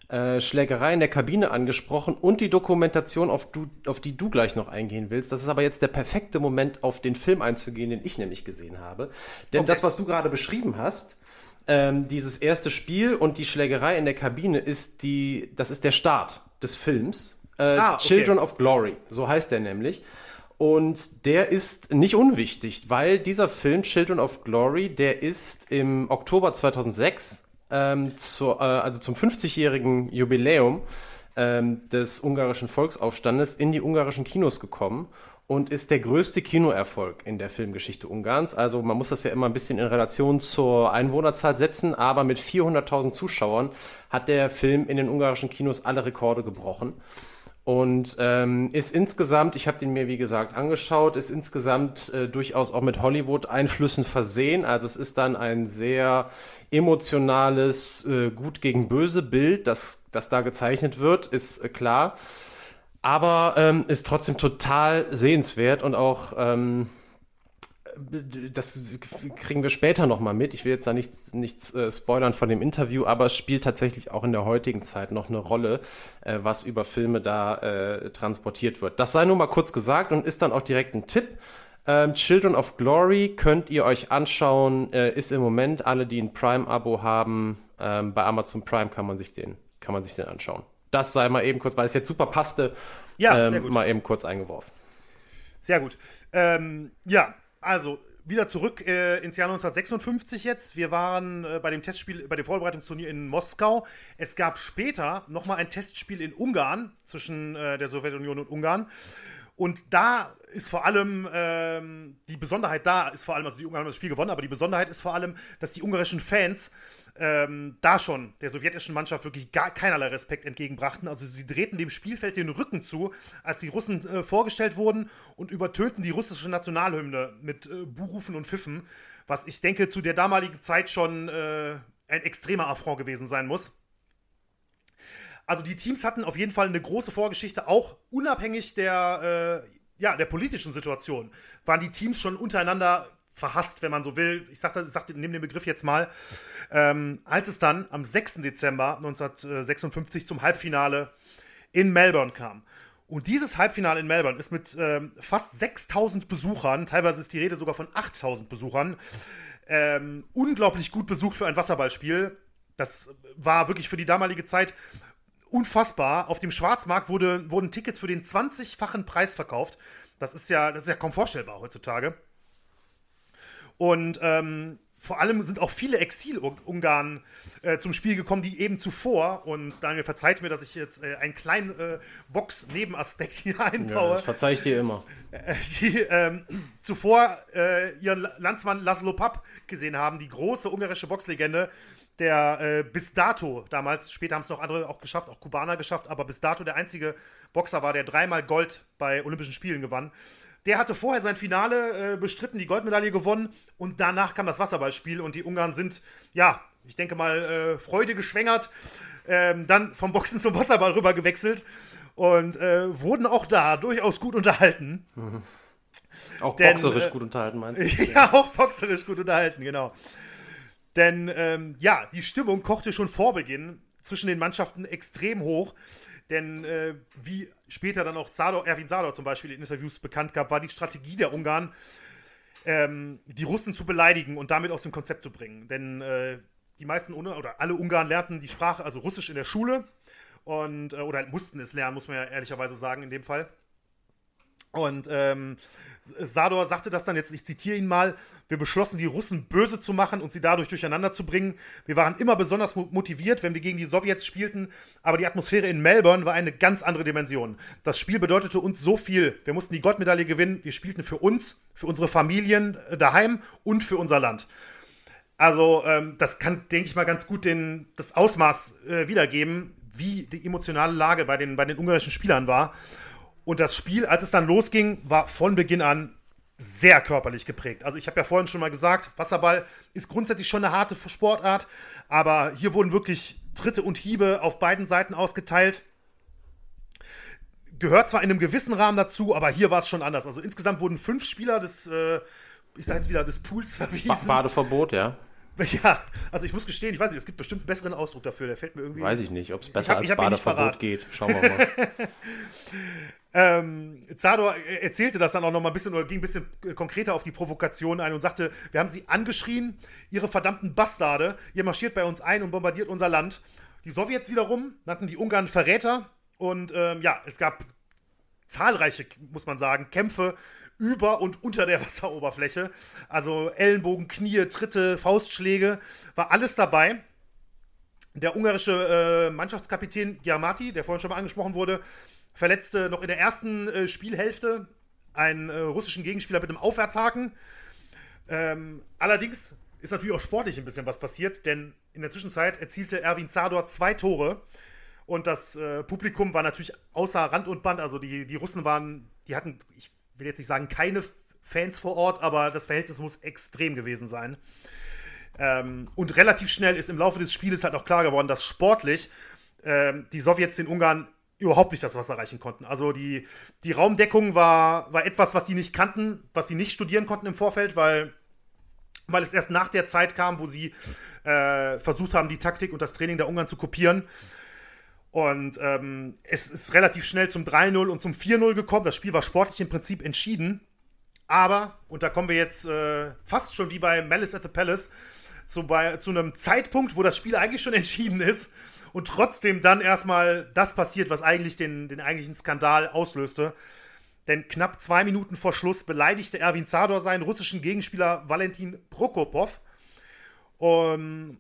äh, Schlägerei in der Kabine angesprochen und die Dokumentation, auf, du, auf die du gleich noch eingehen willst. Das ist aber jetzt der perfekte Moment, auf den Film einzugehen, den ich nämlich gesehen habe. Denn okay. das, was du gerade beschrieben hast, ähm, dieses erste Spiel und die Schlägerei in der Kabine ist die, das ist der Start des Films. Äh, ah, okay. Children of Glory, so heißt der nämlich. Und der ist nicht unwichtig, weil dieser Film Children of Glory, der ist im Oktober 2006, ähm, zu, äh, also zum 50-jährigen Jubiläum ähm, des ungarischen Volksaufstandes, in die ungarischen Kinos gekommen. und ist der größte Kinoerfolg in der Filmgeschichte Ungarns. Also man muss das ja immer ein bisschen in Relation zur Einwohnerzahl setzen, aber mit 400.000 Zuschauern hat der Film in den ungarischen Kinos alle Rekorde gebrochen. Und ähm, ist insgesamt, ich habe den mir wie gesagt angeschaut, ist insgesamt äh, durchaus auch mit Hollywood-Einflüssen versehen. Also es ist dann ein sehr emotionales äh, Gut gegen Böse Bild, das, das da gezeichnet wird, ist äh, klar aber ähm, ist trotzdem total sehenswert und auch ähm, das kriegen wir später nochmal mit. Ich will jetzt da nichts, nichts äh, spoilern von dem Interview, aber es spielt tatsächlich auch in der heutigen Zeit noch eine Rolle, äh, was über Filme da äh, transportiert wird. Das sei nur mal kurz gesagt und ist dann auch direkt ein Tipp. Ähm, Children of Glory könnt ihr euch anschauen, äh, ist im Moment alle, die ein Prime-Abo haben, ähm, bei Amazon Prime kann man sich den, kann man sich den anschauen. Das sei mal eben kurz, weil es jetzt super passte, ja, ähm, mal eben kurz eingeworfen. Sehr gut. Ähm, ja, also wieder zurück äh, ins Jahr 1956 jetzt. Wir waren äh, bei dem Testspiel, bei dem Vorbereitungsturnier in Moskau. Es gab später nochmal ein Testspiel in Ungarn zwischen äh, der Sowjetunion und Ungarn. Und da ist vor allem ähm, die Besonderheit da ist vor allem, also die Ungarn haben das Spiel gewonnen, aber die Besonderheit ist vor allem, dass die ungarischen Fans ähm, da schon der sowjetischen Mannschaft wirklich gar keinerlei Respekt entgegenbrachten. Also sie drehten dem Spielfeld den Rücken zu, als die Russen äh, vorgestellt wurden und übertönten die russische Nationalhymne mit äh, Buhrufen und Pfiffen, was ich denke zu der damaligen Zeit schon äh, ein extremer Affront gewesen sein muss. Also die Teams hatten auf jeden Fall eine große Vorgeschichte, auch unabhängig der, äh, ja, der politischen Situation, waren die Teams schon untereinander verhasst, wenn man so will. Ich sage sag, nehme den Begriff jetzt mal. Ähm, als es dann am 6. Dezember 1956 zum Halbfinale in Melbourne kam. Und dieses Halbfinale in Melbourne ist mit ähm, fast 6000 Besuchern, teilweise ist die Rede sogar von 8000 Besuchern, ähm, unglaublich gut besucht für ein Wasserballspiel. Das war wirklich für die damalige Zeit unfassbar. Auf dem Schwarzmarkt wurde, wurden Tickets für den 20-fachen Preis verkauft. Das ist ja, das ist ja kaum vorstellbar heutzutage. Und ähm, vor allem sind auch viele Exil-Ungarn äh, zum Spiel gekommen, die eben zuvor, und Daniel verzeiht mir, dass ich jetzt äh, einen kleinen äh, Box-Nebenaspekt hier einbaue. Ja, das verzeih ich dir immer. Äh, die ähm, zuvor äh, ihren Landsmann Laszlo Papp gesehen haben, die große ungarische Boxlegende, der äh, bis dato damals, später haben es noch andere auch geschafft, auch Kubaner geschafft, aber bis dato der einzige Boxer war, der dreimal Gold bei Olympischen Spielen gewann. Der hatte vorher sein Finale äh, bestritten, die Goldmedaille gewonnen und danach kam das Wasserballspiel und die Ungarn sind, ja, ich denke mal, äh, Freude geschwängert, ähm, dann vom Boxen zum Wasserball rüber gewechselt und äh, wurden auch da durchaus gut unterhalten. Mhm. Auch Denn, boxerisch äh, gut unterhalten, meinst du? ja, auch boxerisch gut unterhalten, genau. Denn ähm, ja, die Stimmung kochte schon vor Beginn zwischen den Mannschaften extrem hoch. Denn äh, wie später dann auch Sador, Erwin Sador zum Beispiel in Interviews bekannt gab, war die Strategie der Ungarn, ähm, die Russen zu beleidigen und damit aus dem Konzept zu bringen. Denn äh, die meisten oder alle Ungarn lernten die Sprache, also Russisch in der Schule und äh, oder mussten es lernen, muss man ja ehrlicherweise sagen in dem Fall. Und ähm, Sador sagte das dann jetzt, ich zitiere ihn mal, wir beschlossen, die Russen böse zu machen und sie dadurch durcheinander zu bringen. Wir waren immer besonders motiviert, wenn wir gegen die Sowjets spielten, aber die Atmosphäre in Melbourne war eine ganz andere Dimension. Das Spiel bedeutete uns so viel. Wir mussten die Goldmedaille gewinnen, wir spielten für uns, für unsere Familien äh, daheim und für unser Land. Also, ähm, das kann, denke ich mal, ganz gut den, das Ausmaß äh, wiedergeben, wie die emotionale Lage bei den, bei den ungarischen Spielern war. Und das Spiel, als es dann losging, war von Beginn an sehr körperlich geprägt. Also ich habe ja vorhin schon mal gesagt, Wasserball ist grundsätzlich schon eine harte Sportart, aber hier wurden wirklich Tritte und Hiebe auf beiden Seiten ausgeteilt. Gehört zwar in einem gewissen Rahmen dazu, aber hier war es schon anders. Also insgesamt wurden fünf Spieler des, äh, ich sage jetzt wieder, des Pools verwiesen. Badeverbot, ja. Ja, also ich muss gestehen, ich weiß nicht, es gibt bestimmt einen besseren Ausdruck dafür, der fällt mir irgendwie. Weiß ich nicht, ob es besser hab, als Badeverbot geht. Schauen wir mal. Ähm, Zador erzählte das dann auch noch mal ein bisschen oder ging ein bisschen konkreter auf die Provokation ein und sagte, wir haben sie angeschrien, ihre verdammten Bastarde, ihr marschiert bei uns ein und bombardiert unser Land. Die Sowjets wiederum nannten die Ungarn Verräter und ähm, ja, es gab zahlreiche, muss man sagen, Kämpfe über und unter der Wasseroberfläche. Also Ellenbogen, Knie, Tritte, Faustschläge, war alles dabei. Der ungarische äh, Mannschaftskapitän Giamatti, der vorhin schon mal angesprochen wurde, verletzte noch in der ersten äh, Spielhälfte einen äh, russischen Gegenspieler mit einem Aufwärtshaken. Ähm, allerdings ist natürlich auch sportlich ein bisschen was passiert, denn in der Zwischenzeit erzielte Erwin Zador zwei Tore und das äh, Publikum war natürlich außer Rand und Band. Also die, die Russen waren, die hatten, ich will jetzt nicht sagen, keine Fans vor Ort, aber das Verhältnis muss extrem gewesen sein. Ähm, und relativ schnell ist im Laufe des Spieles halt auch klar geworden, dass sportlich ähm, die Sowjets den Ungarn überhaupt nicht das Wasser reichen konnten. Also die, die Raumdeckung war, war etwas, was sie nicht kannten, was sie nicht studieren konnten im Vorfeld, weil, weil es erst nach der Zeit kam, wo sie äh, versucht haben, die Taktik und das Training der Ungarn zu kopieren. Und ähm, es ist relativ schnell zum 3-0 und zum 4-0 gekommen. Das Spiel war sportlich im Prinzip entschieden. Aber, und da kommen wir jetzt äh, fast schon wie bei Malice at the Palace, zu, bei, zu einem Zeitpunkt, wo das Spiel eigentlich schon entschieden ist und trotzdem dann erstmal das passiert, was eigentlich den, den eigentlichen Skandal auslöste. Denn knapp zwei Minuten vor Schluss beleidigte Erwin Zador seinen russischen Gegenspieler Valentin Prokopov. Um,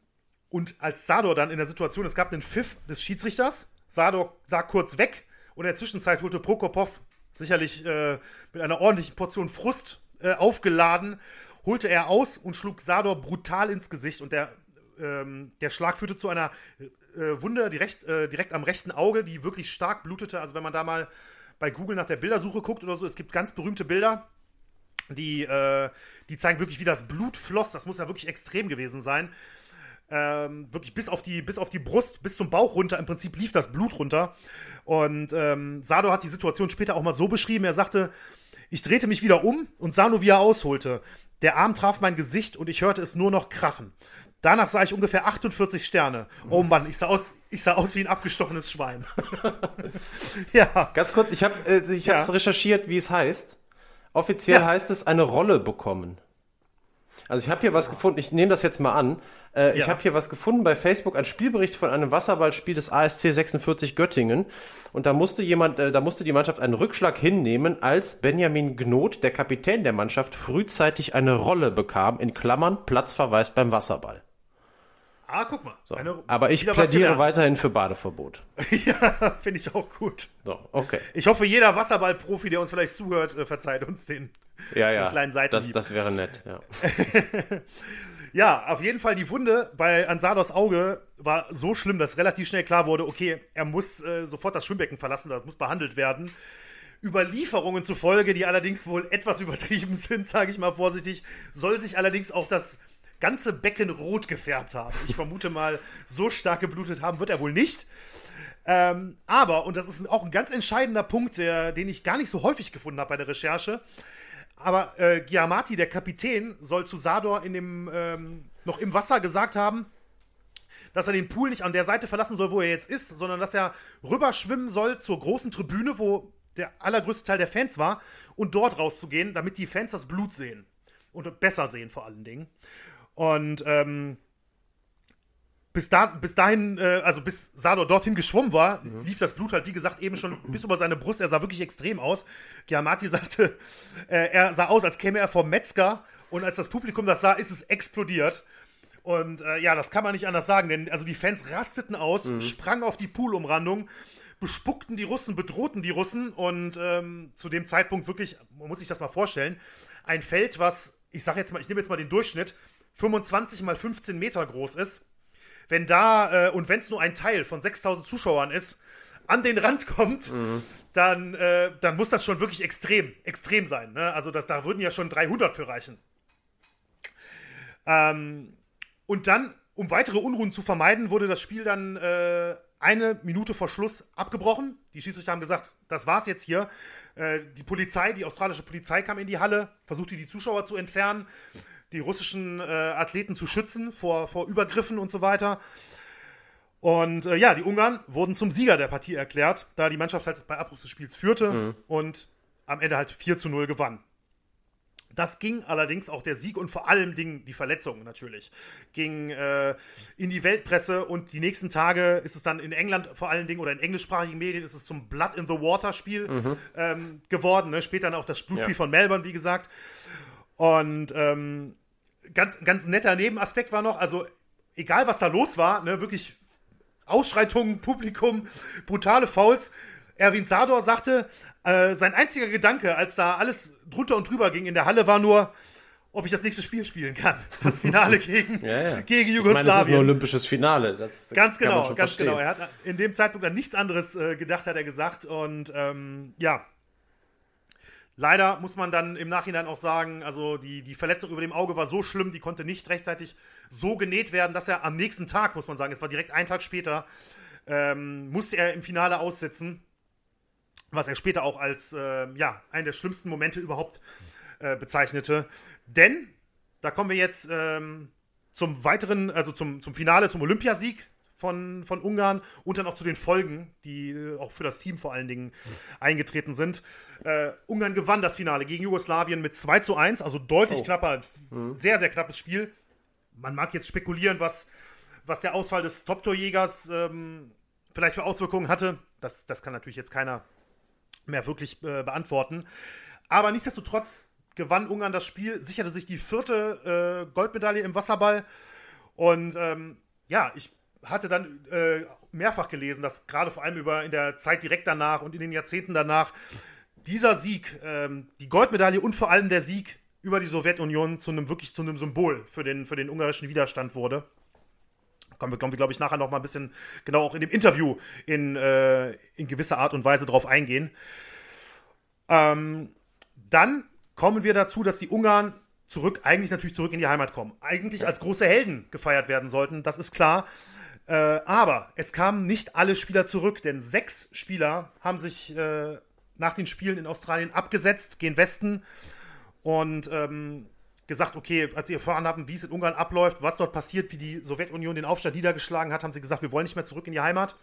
und als Sador dann in der Situation, es gab den Pfiff des Schiedsrichters, Sador sah kurz weg und in der Zwischenzeit holte Prokopov sicherlich äh, mit einer ordentlichen Portion Frust äh, aufgeladen, holte er aus und schlug Sador brutal ins Gesicht und der, ähm, der Schlag führte zu einer äh, Wunde direkt, äh, direkt am rechten Auge, die wirklich stark blutete. Also wenn man da mal bei Google nach der Bildersuche guckt oder so, es gibt ganz berühmte Bilder, die, äh, die zeigen wirklich, wie das Blut floss. Das muss ja wirklich extrem gewesen sein. Ähm, wirklich bis auf, die, bis auf die Brust, bis zum Bauch runter. Im Prinzip lief das Blut runter. Und ähm, Sado hat die Situation später auch mal so beschrieben. Er sagte, ich drehte mich wieder um und sah nur, wie er ausholte. Der Arm traf mein Gesicht und ich hörte es nur noch krachen. Danach sah ich ungefähr 48 Sterne. Oh Mann, ich sah aus, ich sah aus wie ein abgestochenes Schwein. ja. Ganz kurz, ich habe äh, ich ja. recherchiert, wie es heißt. Offiziell ja. heißt es eine Rolle bekommen. Also ich habe hier was gefunden, ich nehme das jetzt mal an. Äh, ja. Ich habe hier was gefunden bei Facebook, ein Spielbericht von einem Wasserballspiel des ASC 46 Göttingen. Und da musste jemand, äh, da musste die Mannschaft einen Rückschlag hinnehmen, als Benjamin Gnot, der Kapitän der Mannschaft, frühzeitig eine Rolle bekam, in Klammern Platzverweis beim Wasserball. Ah, guck mal. So. Aber ich plädiere weiterhin für Badeverbot. ja, finde ich auch gut. So, okay. Ich hoffe, jeder Wasserballprofi, der uns vielleicht zuhört, äh, verzeiht uns den, ja, ja. den kleinen Seitenhieb. Das, das wäre nett, ja. ja, auf jeden Fall die Wunde bei Ansados Auge war so schlimm, dass relativ schnell klar wurde, okay, er muss äh, sofort das Schwimmbecken verlassen, das muss behandelt werden. Überlieferungen zufolge, die allerdings wohl etwas übertrieben sind, sage ich mal vorsichtig, soll sich allerdings auch das ganze Becken rot gefärbt haben. Ich vermute mal, so stark geblutet haben wird er wohl nicht. Ähm, aber, und das ist auch ein ganz entscheidender Punkt, der, den ich gar nicht so häufig gefunden habe bei der Recherche, aber äh, Giamatti, der Kapitän, soll zu Sador in dem, ähm, noch im Wasser gesagt haben, dass er den Pool nicht an der Seite verlassen soll, wo er jetzt ist, sondern dass er rüberschwimmen soll zur großen Tribüne, wo der allergrößte Teil der Fans war, und dort rauszugehen, damit die Fans das Blut sehen. Und besser sehen vor allen Dingen. Und ähm, bis, da, bis dahin, äh, also bis Sador dorthin geschwommen war, mhm. lief das Blut halt, wie gesagt, eben schon bis über seine Brust. Er sah wirklich extrem aus. Giamatti sagte, äh, er sah aus, als käme er vom Metzger. Und als das Publikum das sah, ist es explodiert. Und äh, ja, das kann man nicht anders sagen, denn also die Fans rasteten aus, mhm. sprangen auf die Poolumrandung, bespuckten die Russen, bedrohten die Russen und ähm, zu dem Zeitpunkt wirklich, man muss sich das mal vorstellen, ein Feld, was, ich sag jetzt mal, ich nehme jetzt mal den Durchschnitt, 25 mal 15 Meter groß ist, wenn da, äh, und wenn es nur ein Teil von 6000 Zuschauern ist, an den Rand kommt, mhm. dann, äh, dann muss das schon wirklich extrem, extrem sein. Ne? Also das, da würden ja schon 300 für reichen. Ähm, und dann, um weitere Unruhen zu vermeiden, wurde das Spiel dann äh, eine Minute vor Schluss abgebrochen. Die Schiedsrichter haben gesagt, das war's jetzt hier. Äh, die Polizei, die australische Polizei kam in die Halle, versuchte die Zuschauer zu entfernen die russischen äh, Athleten zu schützen vor, vor Übergriffen und so weiter. Und äh, ja, die Ungarn wurden zum Sieger der Partie erklärt, da die Mannschaft halt bei Abbruch des Spiels führte mhm. und am Ende halt 4 zu 0 gewann. Das ging allerdings auch der Sieg und vor allem Dingen die Verletzungen natürlich. Ging äh, in die Weltpresse und die nächsten Tage ist es dann in England vor allen Dingen oder in englischsprachigen Medien ist es zum Blood in the Water Spiel mhm. ähm, geworden. Ne? Später dann auch das Blutspiel ja. von Melbourne, wie gesagt. Und ähm, ganz, ganz netter Nebenaspekt war noch, also egal was da los war, ne, wirklich Ausschreitungen, Publikum, brutale Fouls. Erwin Sador sagte, äh, sein einziger Gedanke, als da alles drunter und drüber ging in der Halle, war nur, ob ich das nächste Spiel spielen kann. Das Finale gegen, Ja, ja. gegen Ich meine, das ist ein Jugoslawien. olympisches Finale. Das Ganz genau, ganz verstehen. genau. Er hat in dem Zeitpunkt an nichts anderes äh, gedacht, hat er gesagt. Und ähm, ja, leider muss man dann im Nachhinein auch sagen, also die, die Verletzung über dem Auge war so schlimm, die konnte nicht rechtzeitig so genäht werden, dass er am nächsten Tag, muss man sagen, es war direkt einen Tag später, ähm, musste er im Finale aussetzen. Was er später auch als äh, ja, einen der schlimmsten Momente überhaupt äh, bezeichnete. Denn, da kommen wir jetzt ähm, zum weiteren, also zum, zum Finale, zum Olympiasieg von, von Ungarn und dann auch zu den Folgen, die äh, auch für das Team vor allen Dingen eingetreten sind. Äh, Ungarn gewann das Finale gegen Jugoslawien mit 2 zu 1, also deutlich Oh. knapper, sehr, sehr knappes Spiel. Man mag jetzt spekulieren, was, was der Ausfall des Top-Torjägers ähm, vielleicht für Auswirkungen hatte. Das, das kann natürlich jetzt keiner mehr wirklich äh, beantworten. Aber nichtsdestotrotz gewann Ungarn das Spiel, sicherte sich die vierte äh, Goldmedaille im Wasserball. Und ähm, ja, ich hatte dann äh, mehrfach gelesen, dass gerade vor allem über in der Zeit direkt danach und in den Jahrzehnten danach dieser Sieg, ähm, die Goldmedaille und vor allem der Sieg über die Sowjetunion zu einem wirklich zu einem Symbol für den, für den ungarischen Widerstand wurde. Kommen wir, glaube ich, nachher noch mal ein bisschen genau auch in dem Interview in, äh, in gewisser Art und Weise drauf eingehen. Ähm, dann kommen wir dazu, dass die Ungarn zurück, eigentlich natürlich zurück in die Heimat kommen. Eigentlich als große Helden gefeiert werden sollten, das ist klar. Äh, aber es kamen nicht alle Spieler zurück, denn sechs Spieler haben sich äh, nach den Spielen in Australien abgesetzt, gehen Westen und ähm, gesagt, okay, als sie erfahren haben, wie es in Ungarn abläuft, was dort passiert, wie die Sowjetunion den Aufstand niedergeschlagen hat, haben sie gesagt, wir wollen nicht mehr zurück in die Heimat.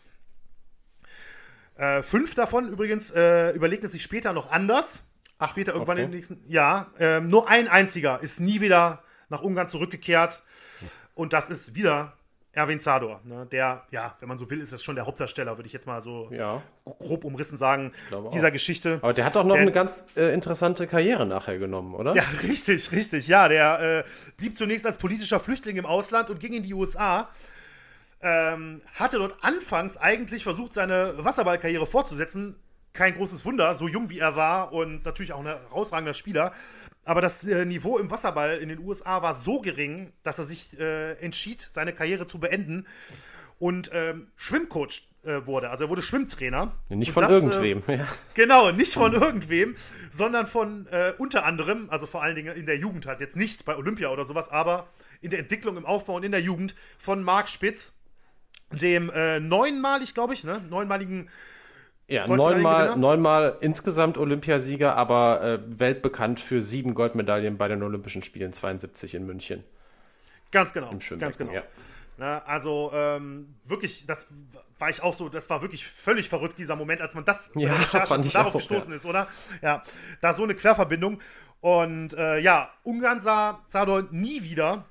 Äh, fünf davon übrigens äh, überlegten sich später noch anders. Ach, später irgendwann okay. im nächsten Ja, ähm, nur ein einziger ist nie wieder nach Ungarn zurückgekehrt. Und das ist wieder Erwin Zador. Ne? Der, ja, wenn man so will, ist das schon der Hauptdarsteller, würde ich jetzt mal so Ja. grob umrissen sagen, glaube auch. dieser Geschichte. Aber der hat doch noch Der- eine ganz äh, interessante Karriere nachher genommen, oder? Ja, richtig, richtig. Ja, der äh, blieb zunächst als politischer Flüchtling im Ausland und ging in die USA. Ähm, hatte dort anfangs eigentlich versucht, seine Wasserballkarriere fortzusetzen. Kein großes Wunder, so jung wie er war und natürlich auch ein herausragender Spieler. Aber das äh, Niveau im Wasserball in den USA war so gering, dass er sich äh, entschied, seine Karriere zu beenden und ähm, Schwimmcoach äh, wurde. Also er wurde Schwimmtrainer. Nicht Und von das, äh, irgendwem. ja. Genau, nicht von irgendwem, sondern von äh, unter anderem, also vor allen Dingen in der Jugend halt, jetzt nicht bei Olympia oder sowas, aber in der Entwicklung, im Aufbau und in der Jugend von Marc Spitz, dem äh, neunmalig, glaube ich, ne, neunmaligen, Ja, neunmal, neunmal insgesamt Olympiasieger, aber äh, weltbekannt für sieben Goldmedaillen bei den Olympischen Spielen 72 in München. ganz genau, ganz genau. ja. Ne, also ähm, wirklich, das war ich auch so, das war wirklich völlig verrückt, dieser Moment, als man das Ja, fand ich darauf auch, gestoßen ist, oder? Ja, da so eine Querverbindung. Und äh, ja, Ungarn sah Zador nie wieder.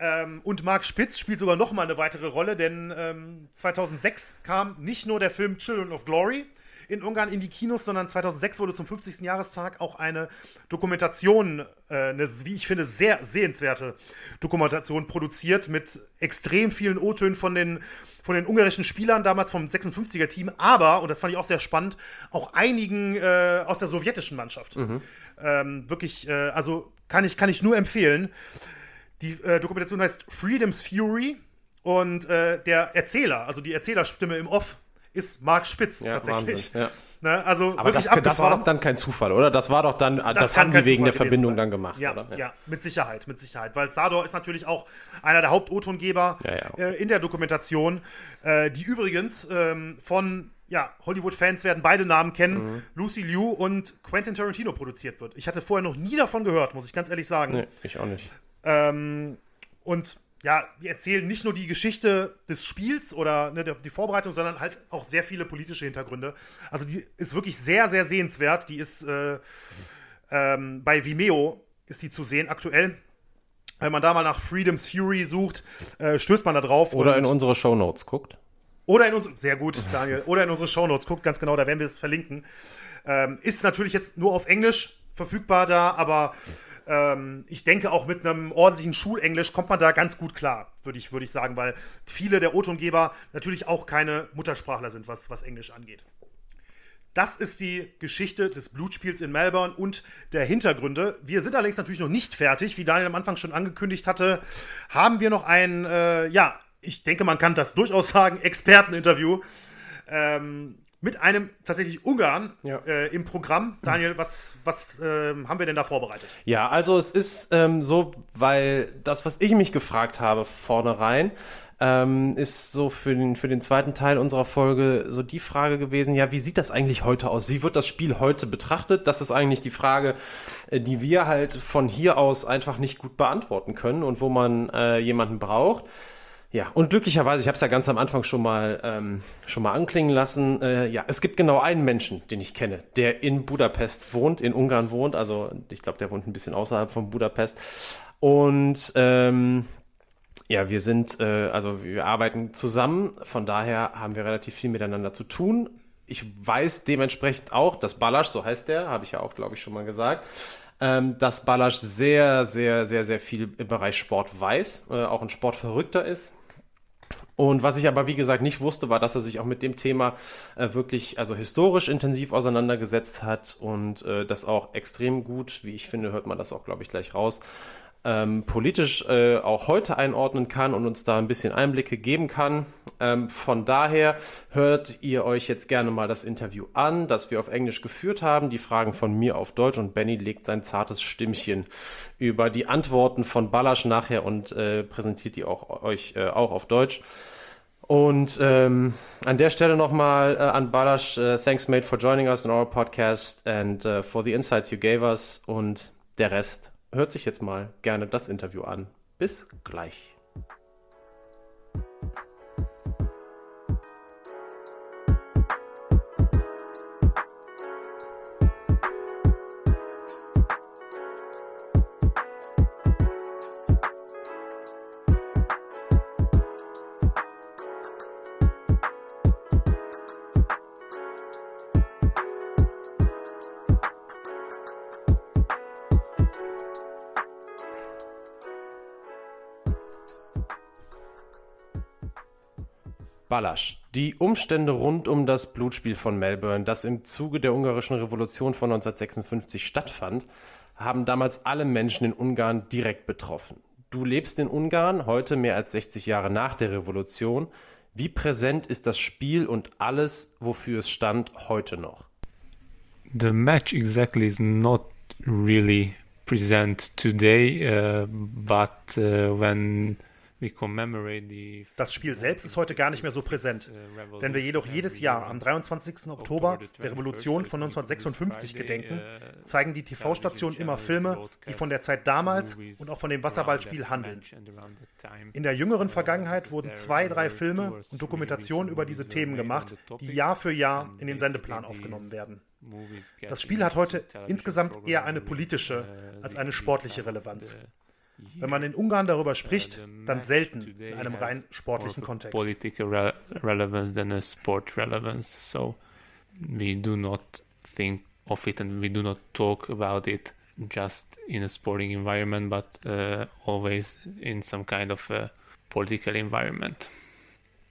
Ähm, und Marc Spitz spielt sogar noch mal eine weitere Rolle, denn ähm, 2006 kam nicht nur der Film Children of Glory in Ungarn in die Kinos, sondern 2006 wurde zum 50. Jahrestag auch eine Dokumentation, äh, eine, wie ich finde, sehr sehenswerte Dokumentation produziert mit extrem vielen O-Tönen von den, von den ungarischen Spielern, damals vom 56er-Team, aber, und das fand ich auch sehr spannend, auch einigen äh, aus der sowjetischen Mannschaft. Ähm, wirklich, äh, also kann ich, kann ich nur empfehlen. Die äh, Dokumentation heißt Freedom's Fury und äh, der Erzähler, also die Erzählerstimme im Off, ist Marc Spitz Ja, tatsächlich. Wahnsinn, ja. Ne, also Aber das, das war doch dann kein Zufall, oder? Das war doch dann, das, kann haben die wegen Zufall der Verbindung sein. dann gemacht, ja, oder? Ja. mit Sicherheit, mit Sicherheit. Weil Sador ist natürlich auch einer der Hauptotongeber Ja, ja. äh, in der Dokumentation, äh, die übrigens ähm, von ja, Hollywood-Fans werden beide Namen kennen, Mhm. Lucy Liu und Quentin Tarantino produziert wird. Ich hatte vorher noch nie davon gehört, muss ich ganz ehrlich sagen. Nee, ich auch nicht. Ähm, und ja, die erzählen nicht nur die Geschichte des Spiels oder ne, die Vorbereitung, sondern halt auch sehr viele politische Hintergründe. Also die ist wirklich sehr, sehr sehenswert. Die ist äh, ähm, bei Vimeo ist die zu sehen aktuell. Wenn man da mal nach Freedom's Fury sucht, äh, stößt man da drauf. Oder in unsere Shownotes guckt. oder in unsere, sehr gut, Daniel, oder in unsere Shownotes, guckt ganz genau, da werden wir es verlinken. Ähm, ist natürlich jetzt nur auf Englisch verfügbar da, aber ähm, ich denke auch mit einem ordentlichen Schulenglisch kommt man da ganz gut klar, würde ich, würde ich sagen, weil viele der O-Tongeber natürlich auch keine Muttersprachler sind, was, was Englisch angeht. Das ist die Geschichte des Blutspiels in Melbourne und der Hintergründe. Wir sind allerdings natürlich noch nicht fertig. Wie Daniel am Anfang schon angekündigt hatte, haben wir noch ein, äh, ja, ich denke, man kann das durchaus sagen, Experteninterview ähm, mit einem tatsächlich Ungarn Ja. äh, im Programm. Daniel, was, was ähm, haben wir denn da vorbereitet? Ja, also es ist ähm, so, weil das, was ich mich gefragt habe vornherein, ähm, ist so für den, für den zweiten Teil unserer Folge so die Frage gewesen, ja, wie sieht das eigentlich heute aus? Wie wird das Spiel heute betrachtet? Das ist eigentlich die Frage, äh, die wir halt von hier aus einfach nicht gut beantworten können und wo man äh, jemanden braucht. Ja, und glücklicherweise, ich habe es ja ganz am Anfang schon mal ähm, schon mal anklingen lassen. Äh, ja, es gibt genau einen Menschen, den ich kenne, der in Budapest wohnt, in Ungarn wohnt. Also ich glaube, der wohnt ein bisschen außerhalb von Budapest. Und ähm, ja, wir sind, äh, also wir arbeiten zusammen. Von daher haben wir relativ viel miteinander zu tun. Ich weiß dementsprechend auch, dass Balasch, so heißt der, habe ich ja auch, glaube ich, schon mal gesagt, ähm, dass Balasch sehr, sehr, sehr, sehr viel im Bereich Sport weiß, äh, auch ein Sportverrückter ist. Und was ich aber, wie gesagt, nicht wusste, war, dass er sich auch mit dem Thema äh, wirklich, also historisch intensiv auseinandergesetzt hat und äh, das auch extrem gut, wie ich finde, hört man das auch, glaube ich, gleich raus, ähm, politisch äh, auch heute einordnen kann und uns da ein bisschen Einblicke geben kann. Ähm, von daher hört ihr euch jetzt gerne mal das Interview an, das wir auf Englisch geführt haben, die Fragen von mir auf Deutsch und Benny legt sein zartes Stimmchen über die Antworten von Balasch nachher und äh, präsentiert die auch euch äh, auch auf Deutsch. Und ähm, an der Stelle nochmal äh, an Balasch, äh, thanks mate for joining us in our podcast and uh, for the insights you gave us und der Rest hört sich jetzt mal gerne das Interview an. Bis gleich. Balasch. Die Umstände rund um das Blutspiel von Melbourne, das im Zuge der ungarischen Revolution von 1956 stattfand, haben damals alle Menschen in Ungarn direkt betroffen. Du lebst in Ungarn, heute mehr als 60 Jahre nach der Revolution. Wie präsent ist das Spiel und alles, wofür es stand, heute noch? The match exactly is not really present today, uh, but uh, when Das Spiel selbst ist heute gar nicht mehr so präsent. Wenn wir jedoch jedes Jahr am 23. Oktober der Revolution von 1956 gedenken, zeigen die TV-Stationen immer Filme, die von der Zeit damals und auch von dem Wasserballspiel handeln. In der jüngeren Vergangenheit wurden zwei, drei Filme und Dokumentationen über diese Themen gemacht, die Jahr für Jahr in den Sendeplan aufgenommen werden. Das Spiel hat heute insgesamt eher eine politische als eine sportliche Relevanz. Wenn man in Ungarn darüber spricht, dann selten in einem rein sportlichen Kontext. political re- relevance than a sport relevance. So we do not think of it and we do not talk about it just in a sporting environment, but uh, always in some kind of a political environment.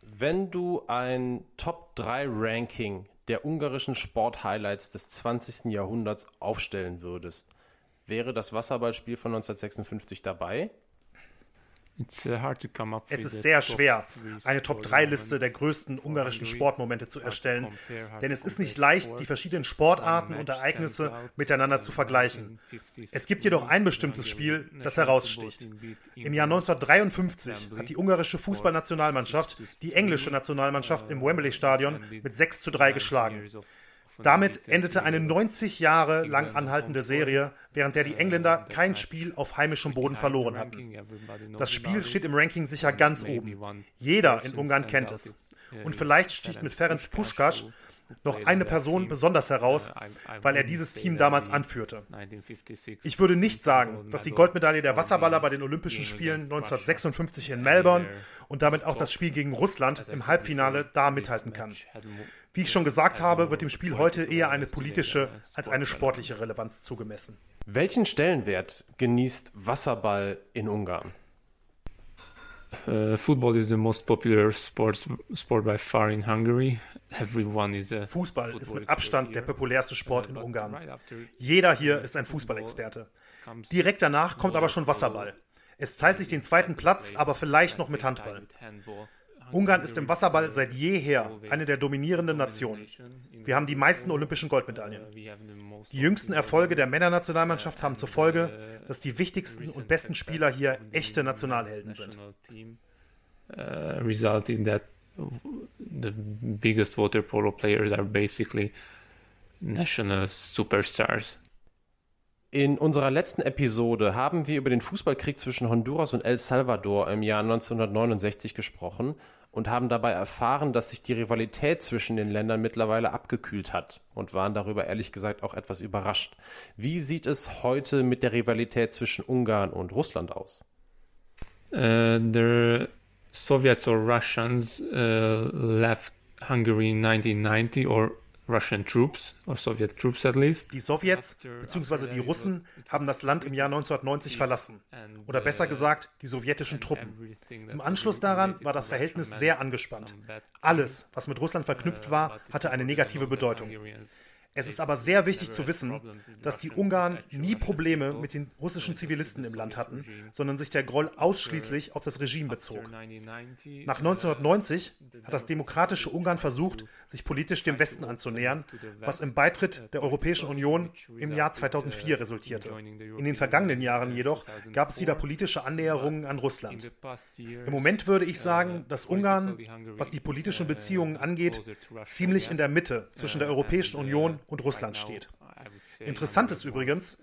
Wenn du ein Top 3 Ranking der ungarischen Sport-Highlights des 20. Jahrhunderts aufstellen würdest, wäre das Wasserballspiel von 1956 dabei? It's uh, hard to come up Es ist sehr schwer, eine sport Top-3-Liste moments der größten ungarischen Sportmomente zu erstellen, denn es ist nicht leicht, die verschiedenen Sportarten und Ereignisse miteinander zu vergleichen. 1950s, Es gibt jedoch ein bestimmtes Spiel, das heraussticht. Im Jahr England 1953 hat die ungarische Fußballnationalmannschaft die englische Nationalmannschaft im Wembley-Stadion mit 6 zu 3 geschlagen. Damit endete eine 90 Jahre lang anhaltende Serie, während der die Engländer kein Spiel auf heimischem Boden verloren hatten. Das Spiel steht im Ranking sicher ganz oben. Jeder in Ungarn kennt es. Und vielleicht sticht mit Ferenc Puskás noch eine Person besonders heraus, weil er dieses Team damals anführte. Ich würde nicht sagen, dass die Goldmedaille der Wasserballer bei den Olympischen Spielen 1956 in Melbourne und damit auch das Spiel gegen Russland im Halbfinale da mithalten kann. Wie ich schon gesagt habe, wird dem Spiel heute eher eine politische als eine sportliche Relevanz zugemessen. Welchen Stellenwert genießt Wasserball in Ungarn? Uh, football is the most popular sports, sport by far in Hungary. Everyone is a Fußball ist mit Abstand der populärste Sport in Ungarn. Jeder hier ist ein Fußballexperte. Direkt danach kommt aber schon Wasserball. Es teilt sich den zweiten Platz, aber vielleicht noch mit Handball. Ungarn ist im Wasserball seit jeher eine der dominierenden Nationen. Wir haben die meisten olympischen Goldmedaillen. Die jüngsten Erfolge der Männernationalmannschaft haben zur Folge, dass die wichtigsten und besten Spieler hier echte Nationalhelden sind. Uh, result in that the biggest water polo players are basically national superstars. In unserer letzten Episode haben wir über den Fußballkrieg zwischen Honduras und El Salvador im Jahr 1969 gesprochen und haben dabei erfahren, dass sich die Rivalität zwischen den Ländern mittlerweile abgekühlt hat und waren darüber ehrlich gesagt auch etwas überrascht. Wie sieht es heute mit der Rivalität zwischen Ungarn und Russland aus? Uh, the Soviets or Russians uh, left Hungary in 1990 or Russian troops, or Soviet troops at least. Die Sowjets bzw. die Russen haben das Land im Jahr 1990 verlassen. Oder besser gesagt, die sowjetischen Truppen. Im Anschluss daran war das Verhältnis sehr angespannt. Alles, was mit Russland verknüpft war, hatte eine negative Bedeutung. Es ist aber sehr wichtig zu wissen, dass die Ungarn nie Probleme mit den russischen Zivilisten im Land hatten, sondern sich der Groll ausschließlich auf das Regime bezog. Nach 1990 hat das demokratische Ungarn versucht, sich politisch dem Westen anzunähern, was im Beitritt der Europäischen Union im Jahr 2004 resultierte. In den vergangenen Jahren jedoch gab es wieder politische Annäherungen an Russland. Im Moment würde ich sagen, dass Ungarn, was die politischen Beziehungen angeht, ziemlich in der Mitte zwischen der Europäischen Union und Russland steht. Interessant ist übrigens,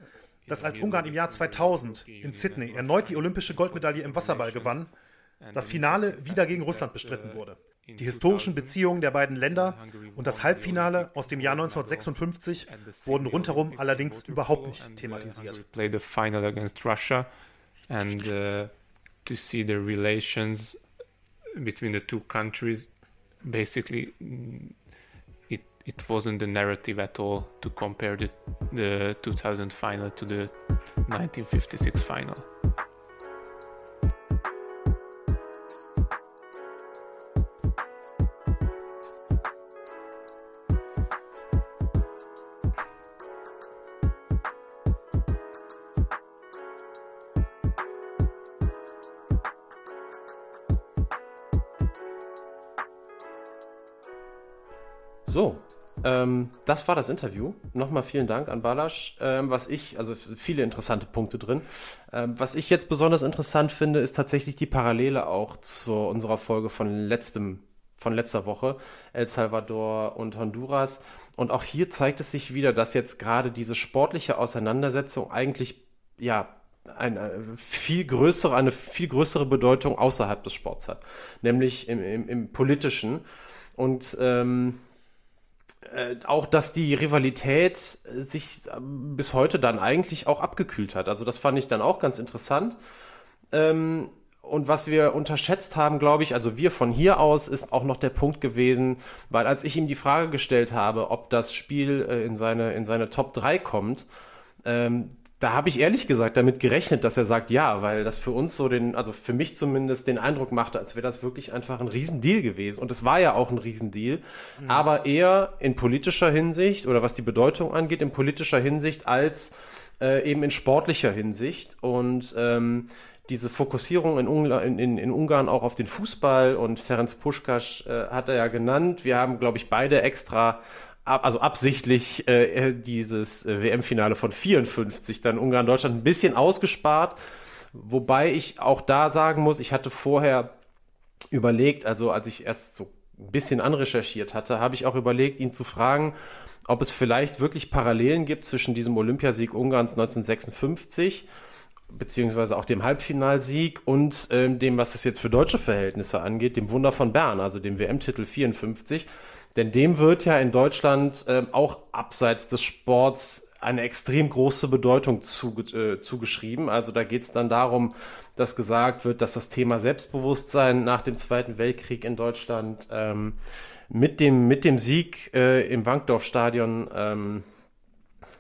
dass als Ungarn im Jahr 2000 in Sydney erneut die olympische Goldmedaille im Wasserball gewann, das Finale wieder gegen Russland bestritten wurde. Die historischen Beziehungen der beiden Länder und das Halbfinale aus dem Jahr 1956 wurden rundherum allerdings überhaupt nicht thematisiert. Uh, to see the relations between the two countries basically it wasn't the narrative at all to compare the, the 2000 final to the 1956 final. Das war das Interview. Nochmal vielen Dank an Balasch. Ähm, was ich, also viele interessante Punkte drin. Ähm, was ich jetzt besonders interessant finde, ist tatsächlich die Parallele auch zu unserer Folge von letztem, von letzter Woche, El Salvador und Honduras. Und auch hier zeigt es sich wieder, dass jetzt gerade diese sportliche Auseinandersetzung eigentlich, ja, eine viel größere, eine viel größere Bedeutung außerhalb des Sports hat, nämlich im, im, im politischen. Und ähm, äh, auch, dass die Rivalität sich ähm, bis heute dann eigentlich auch abgekühlt hat. Also das fand ich dann auch ganz interessant. Ähm, und was wir unterschätzt haben, glaube ich, also wir von hier aus, ist auch noch der Punkt gewesen, weil als ich ihm die Frage gestellt habe, ob das Spiel äh, in, seine, in seine Top 3 kommt, ähm, da habe ich ehrlich gesagt damit gerechnet, dass er sagt ja, weil das für uns so den, also für mich zumindest den Eindruck machte, als wäre das wirklich einfach ein Riesendeal gewesen. Und es war ja auch ein Riesendeal, mhm. aber eher in politischer Hinsicht oder was die Bedeutung angeht, in politischer Hinsicht als äh, eben in sportlicher Hinsicht. Und ähm, diese Fokussierung in, Ungla in, in, in, Ungarn auch auf den Fußball und Ferenc Puschkasch äh, hat er ja genannt. Wir haben, glaube ich, beide extra also absichtlich äh, dieses äh, WM-Finale von 54 dann Ungarn Deutschland ein bisschen ausgespart, wobei ich auch da sagen muss, ich hatte vorher überlegt, also als ich erst so ein bisschen anrecherchiert hatte, habe ich auch überlegt, ihn zu fragen, ob es vielleicht wirklich Parallelen gibt zwischen diesem Olympiasieg Ungarns 1956 beziehungsweise auch dem Halbfinalsieg und ähm, dem, was es jetzt für deutsche Verhältnisse angeht, dem Wunder von Bern, also dem WM-Titel 54 denn dem wird ja in Deutschland äh, auch abseits des Sports eine extrem große Bedeutung zu, äh, zugeschrieben. Also da geht es dann darum, dass gesagt wird, dass das Thema Selbstbewusstsein nach dem Zweiten Weltkrieg in Deutschland ähm, mit, dem, mit dem Sieg äh, im Wankdorf-Stadion ähm,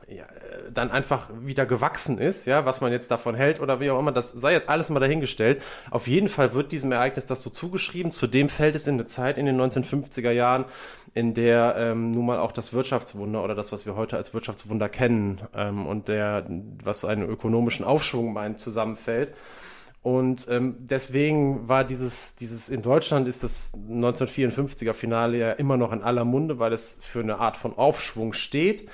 ja, dann einfach wieder gewachsen ist, ja, was man jetzt davon hält oder wie auch immer, das sei jetzt alles mal dahingestellt. Auf jeden Fall wird diesem Ereignis das so zugeschrieben. Zudem fällt es in eine Zeit in den 1950er Jahren, in der ähm, nun mal auch das Wirtschaftswunder oder das, was wir heute als Wirtschaftswunder kennen ähm, und der, was einen ökonomischen Aufschwung meint, zusammenfällt. Und ähm, deswegen war dieses, dieses in Deutschland ist das 1954er Finale ja immer noch in aller Munde, weil es für eine Art von Aufschwung steht.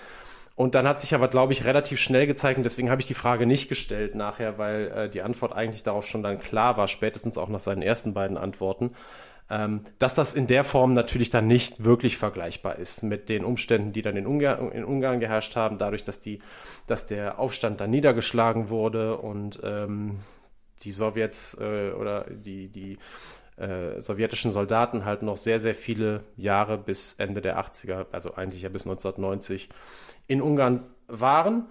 Und dann hat sich aber, glaube ich, relativ schnell gezeigt, und deswegen habe ich die Frage nicht gestellt nachher, weil äh, die Antwort eigentlich darauf schon dann klar war, spätestens auch nach seinen ersten beiden Antworten, ähm, dass das in der Form natürlich dann nicht wirklich vergleichbar ist mit den Umständen, die dann in Ungarn, in Ungarn geherrscht haben, dadurch, dass, die, dass der Aufstand dann niedergeschlagen wurde und ähm, die Sowjets äh, oder die, die äh, sowjetischen Soldaten halt noch sehr, sehr viele Jahre bis Ende der 80er, also eigentlich ja bis 1990, in Ungarn waren.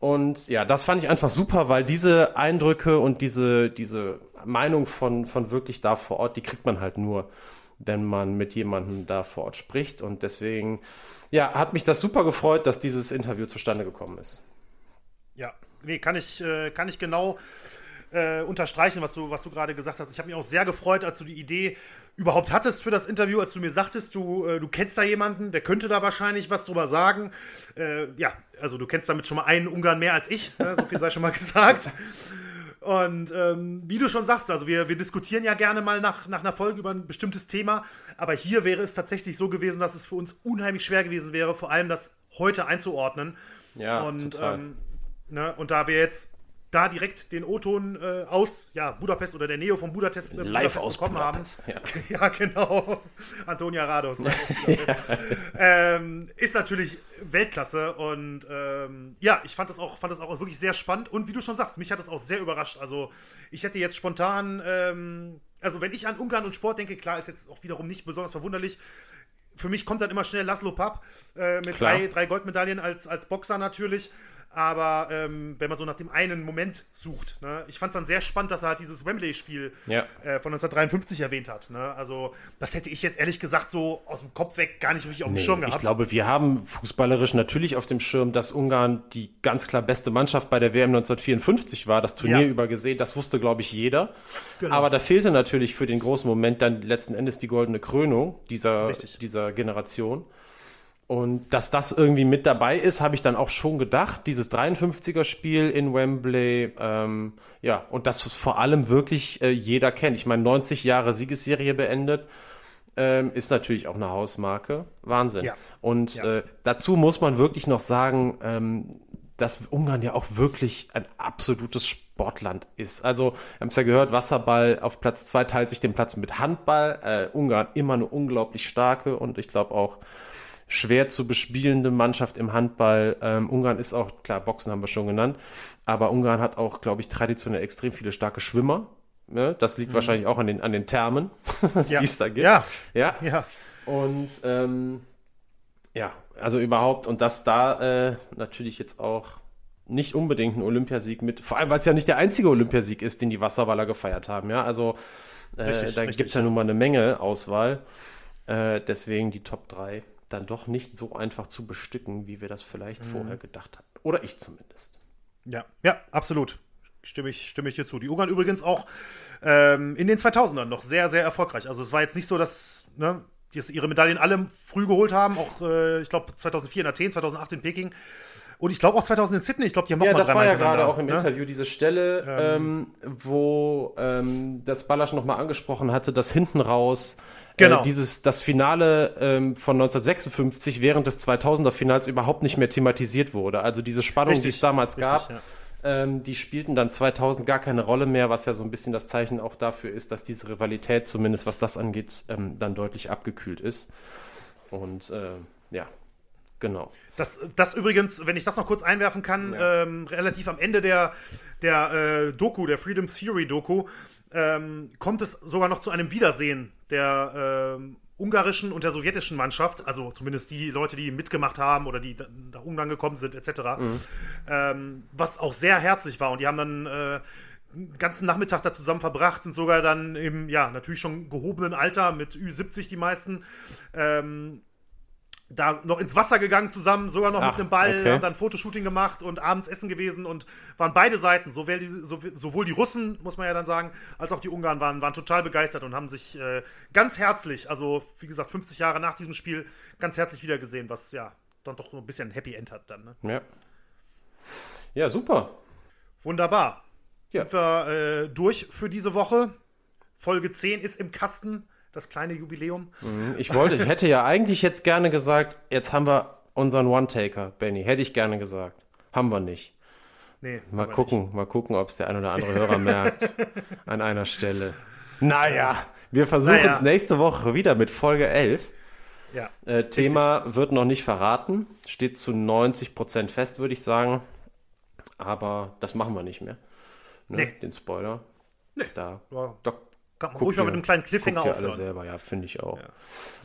Und ja, das fand ich einfach super, weil diese Eindrücke und diese, diese Meinung von, von wirklich da vor Ort, die kriegt man halt nur, wenn man mit jemandem da vor Ort spricht. Und deswegen, ja, hat mich das super gefreut, dass dieses Interview zustande gekommen ist. Ja, nee, kann ich, äh, kann ich genau äh, unterstreichen, was du, was du gerade gesagt hast. Ich habe mich auch sehr gefreut, als du die Idee überhaupt hattest für das Interview, als du mir sagtest, du, äh, du kennst da jemanden, der könnte da wahrscheinlich was drüber sagen. Äh, ja, also du kennst damit schon mal einen Ungarn mehr als ich, ne? so viel sei schon mal gesagt. Und ähm, wie du schon sagst, also wir, wir diskutieren ja gerne mal nach, nach einer Folge über ein bestimmtes Thema, aber hier wäre es tatsächlich so gewesen, dass es für uns unheimlich schwer gewesen wäre, vor allem das heute einzuordnen. Ja, und, total. Ähm, ne, und da wir jetzt da direkt den O-Ton äh, aus ja, Budapest oder der Neo von Budapest, äh, Live Budapest aus bekommen Budapest, haben. Ja, ja genau. Antonia Rados. ähm, ist natürlich Weltklasse und ähm, ja, ich fand das, auch, fand das auch wirklich sehr spannend und wie du schon sagst, mich hat das auch sehr überrascht. Also ich hätte jetzt spontan, ähm, also wenn ich an Ungarn und Sport denke, klar, ist jetzt auch wiederum nicht besonders verwunderlich, für mich kommt dann immer schnell Laszlo Papp äh, mit drei, drei Goldmedaillen als, als Boxer natürlich. Aber ähm, wenn man so nach dem einen Moment sucht, ne? ich fand es dann sehr spannend, dass er halt dieses Wembley-Spiel Ja. äh, von 1953 erwähnt hat. Ne? Also, das hätte ich jetzt ehrlich gesagt so aus dem Kopf weg gar nicht richtig auf dem Nee, Schirm gehabt. ich glaube, wir haben fußballerisch natürlich auf dem Schirm, dass Ungarn die ganz klar beste Mannschaft bei der WM 1954 war, das Turnier Ja. über gesehen, das wusste, glaube ich, jeder. Genau. Aber da fehlte natürlich für den großen Moment dann letzten Endes die goldene Krönung dieser, Richtig. dieser Generation. Und dass das irgendwie mit dabei ist, habe ich dann auch schon gedacht. Dieses 53er-Spiel in Wembley, ähm, ja, und das es vor allem wirklich äh, jeder kennt. Ich meine, 90 Jahre Siegesserie beendet, ähm, ist natürlich auch eine Hausmarke. Wahnsinn. Ja. Und Ja. Äh, dazu muss man wirklich noch sagen, ähm, dass Ungarn ja auch wirklich ein absolutes Sportland ist. Also, wir haben es ja gehört, Wasserball auf Platz zwei teilt sich den Platz mit Handball. Äh, Ungarn immer eine unglaublich starke und ich glaube auch schwer zu bespielende Mannschaft im Handball. Ähm, Ungarn ist auch, klar, Boxen haben wir schon genannt, aber Ungarn hat auch, glaube ich, traditionell extrem viele starke Schwimmer. Ne? Das liegt wahrscheinlich auch an den, an den Thermen, Mhm. Ja. die es da gibt. Ja. ja. Ja, Und ähm, ja, also überhaupt, und dass da äh, natürlich jetzt auch nicht unbedingt ein Olympiasieg mit, vor allem weil es ja nicht der einzige Olympiasieg ist, den die Wasserwaller gefeiert haben, ja. Also äh, Richtig, da gibt es ja, nun mal eine Menge Auswahl. Äh, deswegen die Top 3 dann doch nicht so einfach zu bestücken, wie wir das vielleicht vorher gedacht hatten. Oder ich zumindest. ja, ja, absolut. Stimme ich, stimme ich dir zu. Die Ungarn übrigens auch ähm, in den 2000ern noch sehr, sehr erfolgreich. Also es war jetzt nicht so, dass ne, die jetzt ihre Medaillen alle früh geholt haben. Auch, äh, ich glaube, 2004 in Athen, 2008 in Peking. Und ich glaube auch 2000 in Sydney. Ich glaube, die haben noch Ja, mal das war ja gerade auch im ne? Interview diese Stelle, ähm, wo ähm, das Ballasch nochmal angesprochen hatte, dass hinten raus Genau. äh, dieses das Finale ähm, von 1956 während des 2000er Finals überhaupt nicht mehr thematisiert wurde. Also diese Spannung, die Richtig, es damals richtig, gab, ja. ähm, die spielten dann 2000 gar keine Rolle mehr, was ja so ein bisschen das Zeichen auch dafür ist, dass diese Rivalität zumindest was das angeht ähm, dann deutlich abgekühlt ist. Und äh, ja, genau. Das, das übrigens, wenn ich das noch kurz einwerfen kann, ähm, relativ am Ende der, der äh, Doku, der Freedom Theory Doku, ähm, kommt es sogar noch zu einem Wiedersehen der ähm, ungarischen und der sowjetischen Mannschaft, also zumindest die Leute, die mitgemacht haben oder die da- nach Ungarn gekommen sind, etc., ähm, was auch sehr herzlich war. Und die haben dann äh, den ganzen Nachmittag da zusammen verbracht, sind sogar dann im, ja, natürlich schon gehobenen Alter, mit Ü70 die meisten, ähm, da noch ins Wasser gegangen zusammen, sogar noch Ach, mit einem Ball, okay. haben dann Fotoshooting gemacht und abends essen gewesen und waren beide Seiten, sowohl die, so- sowohl die Russen, muss man ja dann sagen, als auch die Ungarn waren, waren total begeistert und haben sich äh, ganz herzlich, also wie gesagt, 50 Jahre nach diesem Spiel, ganz herzlich wiedergesehen, was ja dann doch so ein bisschen ein Happy End hat dann. Ne? Ja. Ja, super. Wunderbar. Ja. Sind wir äh, durch für diese Woche. Folge 10 ist im Kasten, das kleine Jubiläum. Ich wollte, ich hätte ja eigentlich jetzt gerne gesagt, jetzt haben wir unseren One-Taker, Benny. Hätte ich gerne gesagt. Haben wir nicht. Nee, Mal gucken, mal gucken, ob es der ein oder andere Hörer merkt. An einer Stelle. Naja, wir versuchen Naja. es nächste Woche wieder mit Folge 11. nicht. Ja. Äh, Thema wird noch nicht verraten. Steht zu 90% fest, würde ich sagen. Aber das machen wir nicht mehr. Ne? Nee. Den Spoiler. Nee. Da, da Kann man ruhig mal mit einem kleinen Cliffhanger guckt ihr alle aufhören. selber, ja, finde ich auch.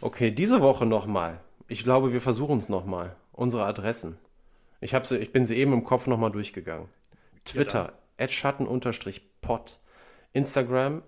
Okay, diese Woche nochmal. Ich glaube, wir versuchen es nochmal. Unsere Adressen. Ich, hab sie, ich bin sie eben im Kopf nochmal durchgegangen. Twitter, schatten-pod. Instagram.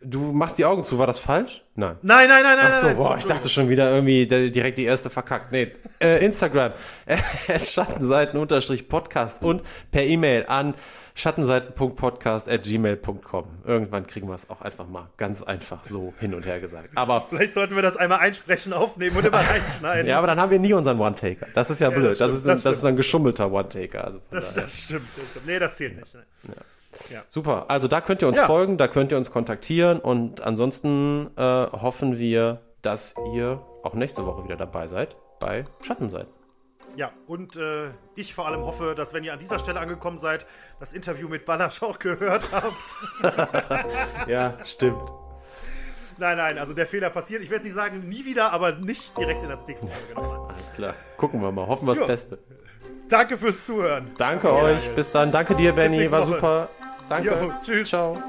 Du machst die Augen zu, war das falsch? Nein. Nein, nein, nein, nein, Ach so, nein. boah, ich dachte schon wieder irgendwie direkt die erste verkackt. Nee, äh, Instagram, Schattenseiten-Podcast und per E-Mail an schattenseiten.podcast.gmail.com. Irgendwann kriegen wir es auch einfach mal ganz einfach so hin und her gesagt. Aber Vielleicht sollten wir das einmal einsprechen, aufnehmen und immer reinschneiden. ja, aber dann haben wir nie unseren One-Taker. Das ist ja blöd. das das, ist ein, das das ist ein geschummelter One-Taker. Also das, das stimmt. das stimmt. Nee, das zählt nicht. Ne? Super. Also da könnt ihr uns Ja. folgen, da könnt ihr uns kontaktieren und ansonsten äh, hoffen wir, dass ihr auch nächste Woche wieder dabei seid bei Schattenseiten. Ja, und äh, ich vor allem hoffe, dass wenn ihr an dieser Stelle angekommen seid, das Interview mit Balasch auch gehört habt. Ja, stimmt. nein, nein, also der Fehler passiert. Ich werde nicht sagen, nie wieder, aber nicht direkt in der nächsten Folge. Alles klar. Gucken wir mal. Hoffen wir das Ja. Beste. Danke fürs Zuhören. Danke euch. Bis dann. Danke dir, Benny. War super. Danke. Jo, tschüss. Ciao.